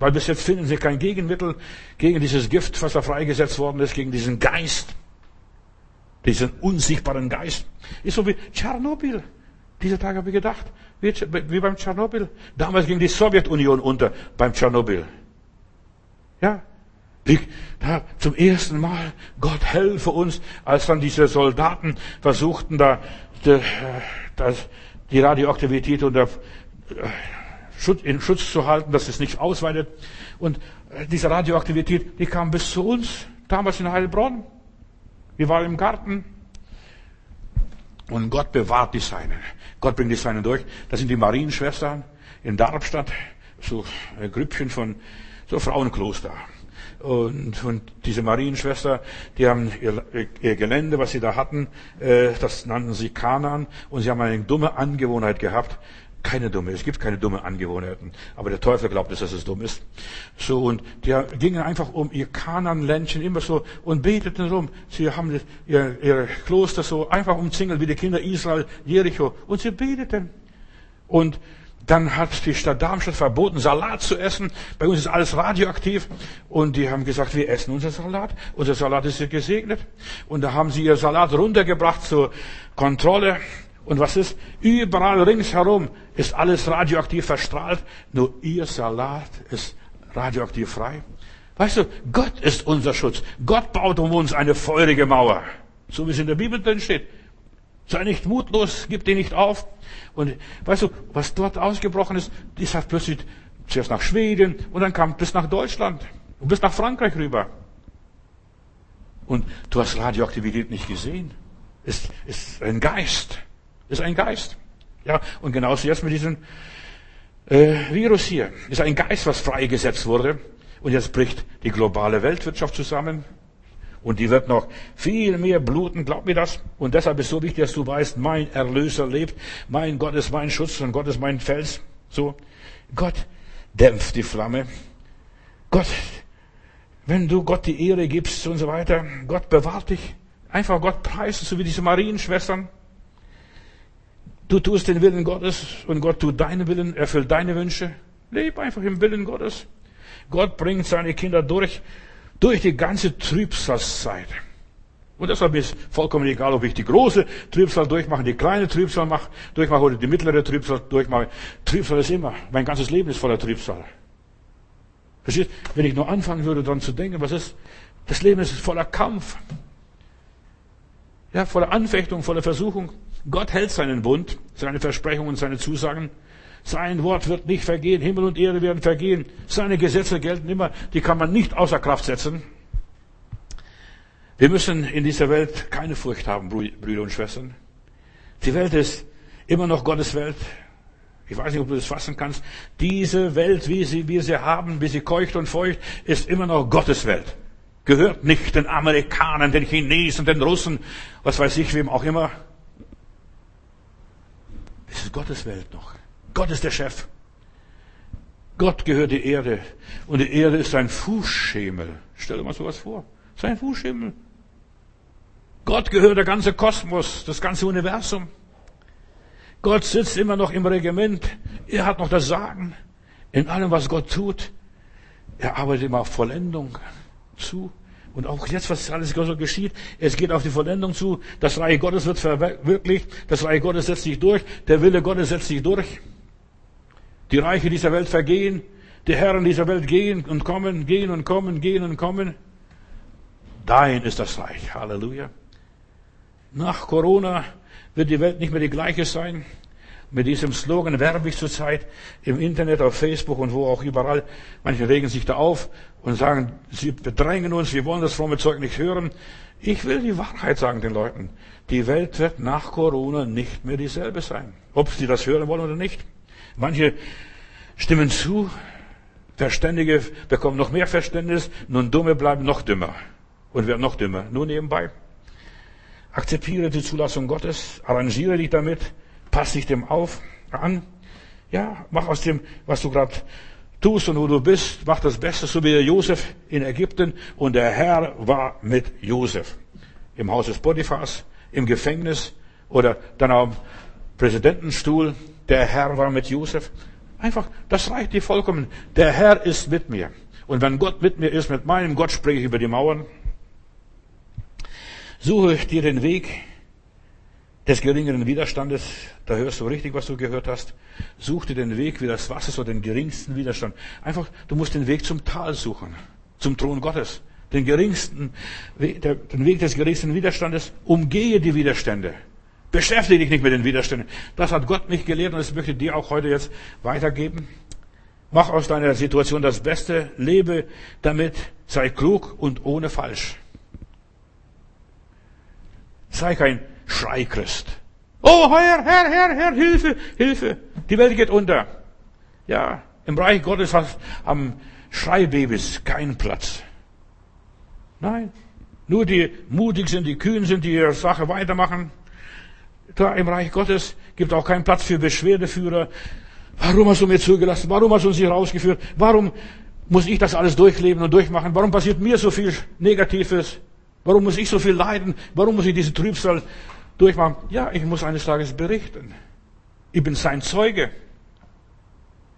Weil bis jetzt finden sie kein Gegenmittel gegen dieses Gift, was da freigesetzt worden ist, gegen diesen Geist. Diesen unsichtbaren Geist. Ist so wie Tschernobyl. Diese Tage habe ich gedacht, wie, wie beim Tschernobyl. Damals ging die Sowjetunion unter beim Tschernobyl. Ja, da, zum ersten Mal, Gott helfe uns, als dann diese Soldaten versuchten, da, de, das, die Radioaktivität unter äh, in Schutz zu halten, dass es nicht ausweitet. Und äh, diese Radioaktivität, die kam bis zu uns, damals in Heilbronn. Wir waren im Garten. Und Gott bewahrt die Seinen. Gott bringt die Seinen durch. Das sind die Marienschwestern in Darmstadt, so ein Grüppchen von so Frauenkloster. Und, und diese Marienschwester, die haben ihr, ihr Gelände, was sie da hatten, äh, das nannten sie Kanan. Und sie haben eine dumme Angewohnheit gehabt, keine dumme, es gibt keine dumme Angewohnheiten. Aber der Teufel glaubt es, dass es dumm ist. So, und die gingen einfach um ihr Kananländchen immer so und beteten rum. Sie haben ihr, ihr Kloster so einfach umzingelt wie die Kinder Israel, Jericho. Und sie beteten. Und dann hat die Stadt Darmstadt verboten, Salat zu essen. Bei uns ist alles radioaktiv. Und die haben gesagt, wir essen unser Salat. Unser Salat ist gesegnet. Und da haben sie ihr Salat runtergebracht zur Kontrolle. Und was ist? Überall ringsherum ist alles radioaktiv verstrahlt. Nur ihr Salat ist radioaktiv frei. Weißt du, Gott ist unser Schutz. Gott baut um uns eine feurige Mauer. So wie es in der Bibel drin steht. Sei nicht mutlos, gib dich nicht auf. Und weißt du, was dort ausgebrochen ist, das hat plötzlich zuerst nach Schweden und dann kam bis nach Deutschland und bis nach Frankreich rüber. Und du hast Radioaktivität nicht gesehen. Es ist ein Geist. Ist ein Geist. Ja, und genauso jetzt mit diesem äh, Virus hier. Ist ein Geist, was freigesetzt wurde. Und jetzt bricht die globale Weltwirtschaft zusammen. Und die wird noch viel mehr bluten, glaub mir das. Und deshalb ist so wichtig, dass du weißt, mein Erlöser lebt. Mein Gott ist mein Schutz und Gott ist mein Fels. So. Gott dämpft die Flamme. Gott, wenn du Gott die Ehre gibst und so weiter, Gott bewahrt dich. Einfach Gott preisen, so wie diese Marienschwestern. Du tust den Willen Gottes und Gott tut deinen Willen, erfüllt deine Wünsche. Leb einfach im Willen Gottes. Gott bringt seine Kinder durch, durch die ganze Trübsalzeit. Und deshalb ist vollkommen egal, ob ich die große Trübsal durchmache, die kleine Trübsal mache, durchmache oder die mittlere Trübsal durchmache. Trübsal ist immer. Mein ganzes Leben ist voller Trübsal. Verstehst? Wenn ich nur anfangen würde, dann zu denken, was ist? Das Leben ist voller Kampf. Ja, voller Anfechtung, voller Versuchung. Gott hält seinen Bund, seine Versprechungen seine Zusagen. Sein Wort wird nicht vergehen. Himmel und Erde werden vergehen. Seine Gesetze gelten immer. Die kann man nicht außer Kraft setzen. Wir müssen in dieser Welt keine Furcht haben, Brüder und Schwestern. Die Welt ist immer noch Gottes Welt. Ich weiß nicht, ob du das fassen kannst. Diese Welt, wie sie, wir sie haben, wie sie keucht und feucht, ist immer noch Gottes Welt. Gehört nicht den Amerikanern, den Chinesen, den Russen, was weiß ich, wem auch immer. Es ist Gottes Welt noch. Gott ist der Chef. Gott gehört die Erde. Und die Erde ist ein Fußschemel. Stell dir mal sowas vor. Sein Fußschemel. Gott gehört der ganze Kosmos, das ganze Universum. Gott sitzt immer noch im Regiment. Er hat noch das Sagen in allem, was Gott tut. Er arbeitet immer auf Vollendung zu. Und auch jetzt, was alles geschieht, es geht auf die Vollendung zu. Das Reich Gottes wird verwirklicht. Das Reich Gottes setzt sich durch. Der Wille Gottes setzt sich durch. Die Reiche dieser Welt vergehen. Die Herren dieser Welt gehen und kommen, gehen und kommen, gehen und kommen. Dein ist das Reich. Halleluja. Nach Corona wird die Welt nicht mehr die gleiche sein. Mit diesem Slogan werbe ich zurzeit im Internet, auf Facebook und wo auch überall. Manche regen sich da auf und sagen, sie bedrängen uns, wir wollen das fromme Zeug nicht hören. Ich will die Wahrheit sagen den Leuten. Die Welt wird nach Corona nicht mehr dieselbe sein. Ob sie das hören wollen oder nicht. Manche stimmen zu, Verständige bekommen noch mehr Verständnis, nun Dumme bleiben noch dümmer und werden noch dümmer. Nur nebenbei. Akzeptiere die Zulassung Gottes, arrangiere dich damit, pass dich dem auf, an. Ja, mach aus dem, was du gerade tust und wo du bist, mach das Beste, so wie der Josef in Ägypten. Und der Herr war mit Josef. Im Haus des Potiphas, im Gefängnis oder dann am Präsidentenstuhl. Der Herr war mit Josef. Einfach, das reicht dir vollkommen. Der Herr ist mit mir. Und wenn Gott mit mir ist, mit meinem Gott spreche ich über die Mauern. Suche dir den Weg des geringeren Widerstandes. Da hörst du richtig, was du gehört hast. Such dir den Weg wie das Wasser, so den geringsten Widerstand. Einfach, du musst den Weg zum Tal suchen. Zum Thron Gottes. Den geringsten, den Weg des geringsten Widerstandes. Umgehe die Widerstände. Beschäftige dich nicht mit den Widerständen. Das hat Gott mich gelehrt und das möchte ich dir auch heute jetzt weitergeben. Mach aus deiner Situation das Beste, lebe damit, sei klug und ohne falsch. Sei kein Schreichrist. Oh, Herr, Herr, Herr, Herr, Hilfe, Hilfe. Die Welt geht unter. Ja, im Reich Gottes haben Schreibabys keinen Platz. Nein. Nur die mutig sind, die kühn sind, die ihre Sache weitermachen. Da im Reich Gottes gibt auch keinen Platz für Beschwerdeführer. Warum hast du mir zugelassen? Warum hast du uns hier rausgeführt? Warum muss ich das alles durchleben und durchmachen? Warum passiert mir so viel Negatives? Warum muss ich so viel leiden? Warum muss ich diese Trübsal durchmachen? Ja, ich muss eines Tages berichten. Ich bin sein Zeuge.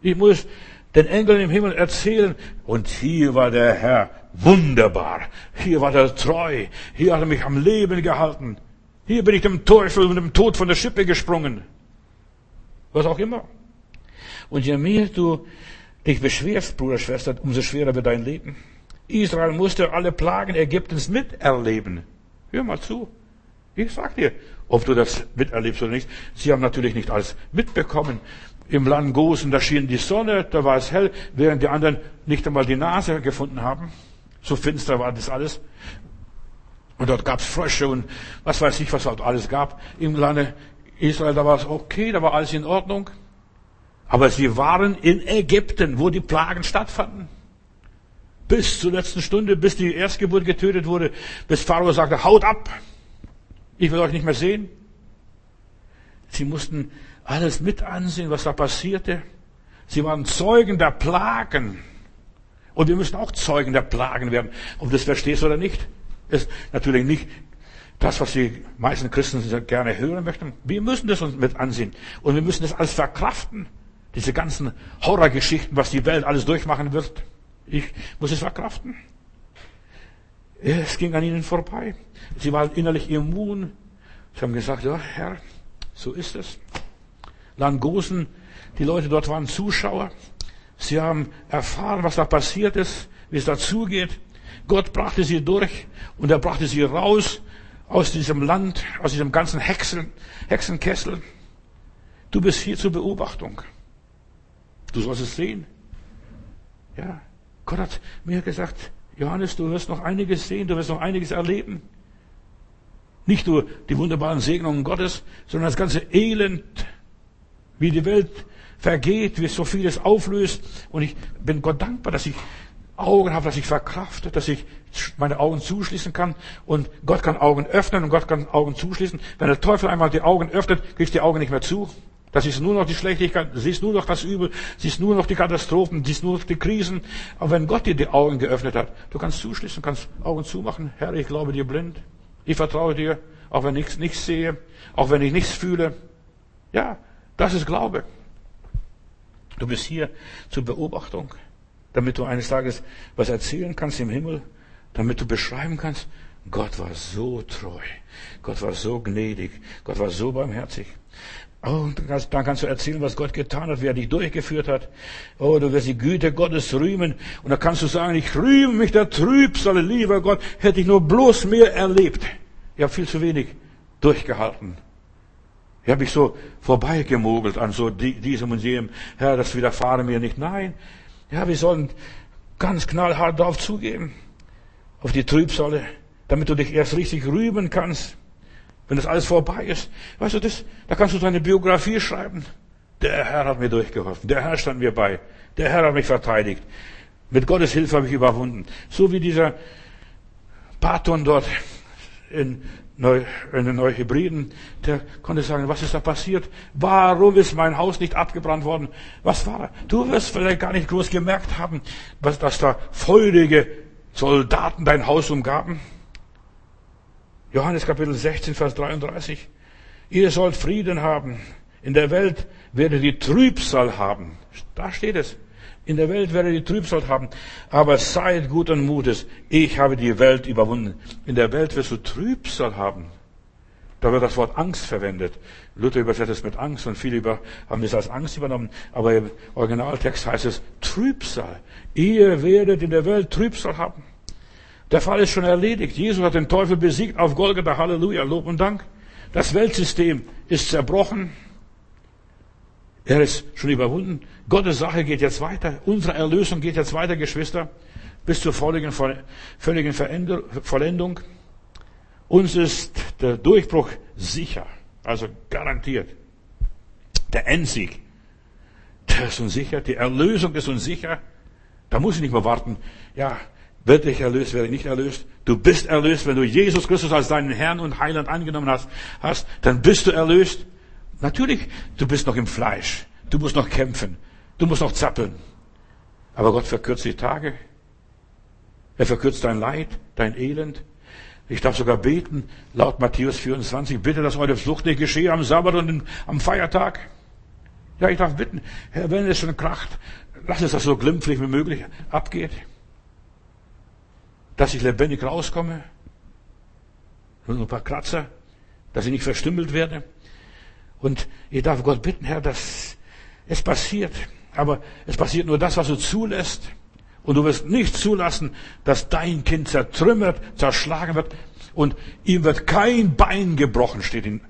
Ich muss den Engeln im Himmel erzählen. Und hier war der Herr wunderbar. Hier war er treu. Hier hat er mich am Leben gehalten. Hier bin ich dem Teufel und dem Tod von der Schippe gesprungen. Was auch immer. Und je mehr du dich beschwerst, Bruder, Schwester, umso schwerer wird dein Leben. Israel musste alle Plagen Ägyptens miterleben. Hör mal zu. Ich sag dir, ob du das miterlebst oder nicht. Sie haben natürlich nicht alles mitbekommen. Im Land Gosen, da schien die Sonne, da war es hell, während die anderen nicht einmal die Nase gefunden haben. So finster war das alles. Und dort gab's Frösche und was weiß ich, was dort alles gab. Im Lande Israel, da war es okay, da war alles in Ordnung. Aber sie waren in Ägypten, wo die Plagen stattfanden bis zur letzten Stunde, bis die Erstgeburt getötet wurde, bis Pharao sagte, haut ab, ich will euch nicht mehr sehen. Sie mussten alles mit ansehen, was da passierte. Sie waren Zeugen der Plagen. Und wir müssen auch Zeugen der Plagen werden, ob du das verstehst oder nicht. Ist natürlich nicht das, was die meisten Christen gerne hören möchten. Wir müssen das uns mit ansehen. Und wir müssen das alles verkraften. Diese ganzen Horrorgeschichten, was die Welt alles durchmachen wird. Ich muss es verkraften. Es ging an ihnen vorbei. Sie waren innerlich immun. Sie haben gesagt, ja, Herr, so ist es. Langosen, die Leute dort waren Zuschauer. Sie haben erfahren, was da passiert ist, wie es dazugeht. Gott brachte sie durch und er brachte sie raus aus diesem Land, aus diesem ganzen Hexen, Hexenkessel. Du bist hier zur Beobachtung. Du sollst es sehen. Ja, Gott hat mir gesagt, Johannes, du wirst noch einiges sehen, du wirst noch einiges erleben. Nicht nur die wunderbaren Segnungen Gottes, sondern das ganze Elend, wie die Welt vergeht, wie so vieles auflöst. Und ich bin Gott dankbar, dass ich Augen habe, dass ich verkrafte, dass ich meine Augen zuschließen kann. Und Gott kann Augen öffnen und Gott kann Augen zuschließen. Wenn der Teufel einmal die Augen öffnet, kriegst du die Augen nicht mehr zu. Das ist nur noch die Schlechtigkeit, du siehst nur noch das Übel, siehst nur noch die Katastrophen, siehst nur noch die Krisen. Aber wenn Gott dir die Augen geöffnet hat, du kannst zuschließen, kannst Augen zumachen. Herr, ich glaube dir blind. Ich vertraue dir, auch wenn ich nichts sehe, auch wenn ich nichts fühle. Ja, das ist Glaube. Du bist hier zur Beobachtung damit du eines Tages was erzählen kannst im Himmel, damit du beschreiben kannst, Gott war so treu, Gott war so gnädig, Gott war so barmherzig. Oh, dann kannst du erzählen, was Gott getan hat, wie er dich durchgeführt hat. Oh, du wirst die Güte Gottes rühmen. Und dann kannst du sagen, ich rühme mich der Trübsal, lieber Gott, hätte ich nur bloß mehr erlebt. Ich habe viel zu wenig durchgehalten. Ich habe mich so vorbeigemogelt an so diesem und jenem. Herr, das widerfahre mir nicht. Nein, ja, wir sollen ganz knallhart darauf zugeben, auf die Trübsale, damit du dich erst richtig rühmen kannst, wenn das alles vorbei ist. Weißt du, das, da kannst du deine Biografie schreiben. Der Herr hat mir durchgeholfen. Der Herr stand mir bei. Der Herr hat mich verteidigt. Mit Gottes Hilfe habe ich überwunden. So wie dieser Paton dort in Neu, in den Neuhybriden, der konnte sagen, was ist da passiert? Warum ist mein Haus nicht abgebrannt worden? Was war da? Du wirst vielleicht gar nicht groß gemerkt haben, dass da feurige Soldaten dein Haus umgaben. Johannes Kapitel 16, Vers 33. Ihr sollt Frieden haben. In der Welt werdet ihr Trübsal haben. Da steht es. In der Welt werdet ihr Trübsal haben, aber seid guten Mutes. Ich habe die Welt überwunden. In der Welt wirst du Trübsal haben. Da wird das Wort Angst verwendet. Luther übersetzt es mit Angst und viele haben es als Angst übernommen. Aber im Originaltext heißt es Trübsal. Ihr werdet in der Welt Trübsal haben. Der Fall ist schon erledigt. Jesus hat den Teufel besiegt auf Golgatha. Halleluja. Lob und Dank. Das Weltsystem ist zerbrochen. Er ist schon überwunden. Gottes Sache geht jetzt weiter. Unsere Erlösung geht jetzt weiter, Geschwister, bis zur völligen, völligen Vollendung. Uns ist der Durchbruch sicher, also garantiert. Der Endsieg, der ist uns sicher. Die Erlösung ist uns sicher. Da muss ich nicht mehr warten. Ja, werde ich erlöst, werde ich nicht erlöst. Du bist erlöst, wenn du Jesus Christus als deinen Herrn und Heiland angenommen hast, hast dann bist du erlöst. Natürlich, du bist noch im Fleisch. Du musst noch kämpfen. Du musst noch zappeln. Aber Gott verkürzt die Tage. Er verkürzt dein Leid, dein Elend. Ich darf sogar beten, laut Matthäus 24, bitte, dass eure Flucht nicht geschehe am Sabbat und am Feiertag. Ja, ich darf bitten, Herr, wenn es schon kracht, lass es das so glimpflich wie möglich abgeht. Dass ich lebendig rauskomme. Nur ein paar Kratzer, dass ich nicht verstümmelt werde. Und ich darf Gott bitten, Herr, dass es passiert. Aber es passiert nur das, was du zulässt. Und du wirst nicht zulassen, dass dein Kind zertrümmert, zerschlagen wird. Und ihm wird kein Bein gebrochen, steht in,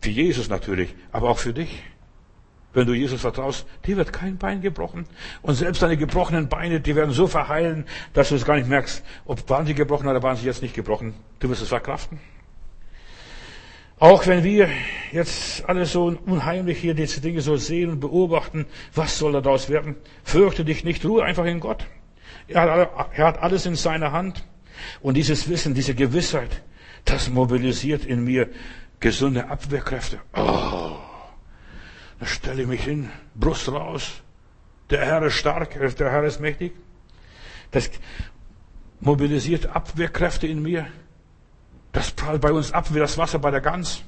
für Jesus natürlich, aber auch für dich. Wenn du Jesus vertraust, dir wird kein Bein gebrochen. Und selbst deine gebrochenen Beine, die werden so verheilen, dass du es gar nicht merkst, ob waren sie gebrochen oder waren sie jetzt nicht gebrochen. Du wirst es verkraften. Auch wenn wir jetzt alles so unheimlich hier diese Dinge so sehen und beobachten, was soll daraus werden? Fürchte dich nicht, ruhe einfach in Gott. Er hat alles in seiner Hand. Und dieses Wissen, diese Gewissheit, das mobilisiert in mir gesunde Abwehrkräfte. Oh, da stelle ich mich hin, Brust raus. Der Herr ist stark, der Herr ist mächtig. Das mobilisiert Abwehrkräfte in mir Das prallt bei uns ab wie das Wasser bei der Gans.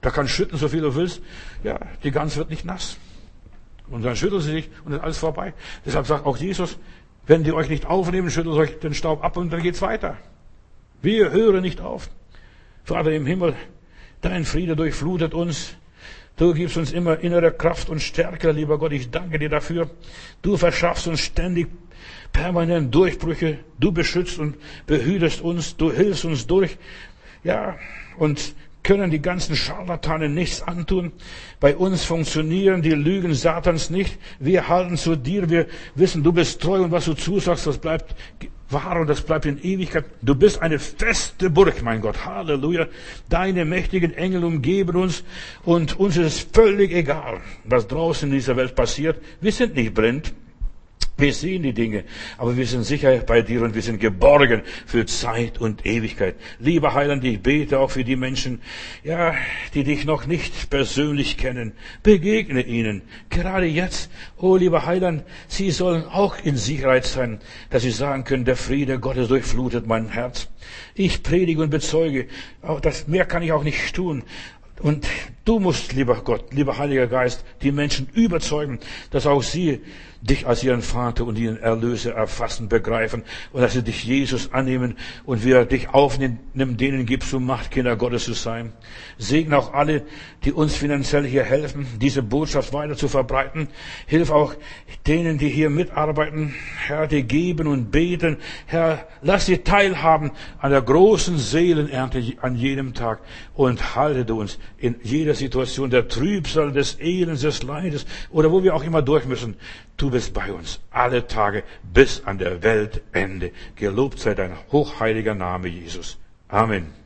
Da kann schütten, so viel du willst. Ja, die Gans wird nicht nass. Und dann schüttelt sie sich und ist alles vorbei. Deshalb sagt auch Jesus, wenn die euch nicht aufnehmen, schüttelt euch den Staub ab und dann geht's weiter. Wir hören nicht auf. Vater im Himmel, dein Friede durchflutet uns. Du gibst uns immer innere Kraft und Stärke, lieber Gott. Ich danke dir dafür. Du verschaffst uns ständig permanent Durchbrüche. Du beschützt und behütest uns. Du hilfst uns durch. Ja, und können die ganzen Scharlatane nichts antun. Bei uns funktionieren die Lügen Satans nicht. Wir halten zu dir. Wir wissen, du bist treu und was du zusagst, das bleibt wahr und das bleibt in Ewigkeit. Du bist eine feste Burg, mein Gott. Halleluja. Deine mächtigen Engel umgeben uns und uns ist völlig egal, was draußen in dieser Welt passiert. Wir sind nicht blind. Wir sehen die Dinge, aber wir sind sicher bei dir und wir sind geborgen für Zeit und Ewigkeit. Lieber Heiland, ich bete auch für die Menschen, ja, die dich noch nicht persönlich kennen. Begegne ihnen. Gerade jetzt, oh lieber Heiland, sie sollen auch in Sicherheit sein, dass sie sagen können, der Friede Gottes durchflutet mein Herz. Ich predige und bezeuge, das mehr kann ich auch nicht tun. Und du musst, lieber Gott, lieber Heiliger Geist, die Menschen überzeugen, dass auch sie dich als ihren Vater und ihren Erlöser erfassen, begreifen und dass sie dich Jesus annehmen und wir dich aufnehmen, denen gibst du Macht, Kinder Gottes zu sein. Segen auch alle, die uns finanziell hier helfen, diese Botschaft weiter zu verbreiten. Hilf auch denen, die hier mitarbeiten, Herr, die geben und beten. Herr, lass sie teilhaben an der großen Seelenernte an jedem Tag und halte du uns in jeder Situation der Trübsal, des Elends, des Leides oder wo wir auch immer durch müssen. Du bist bei uns alle Tage bis an der Weltende. Gelobt sei dein hochheiliger Name, Jesus. Amen.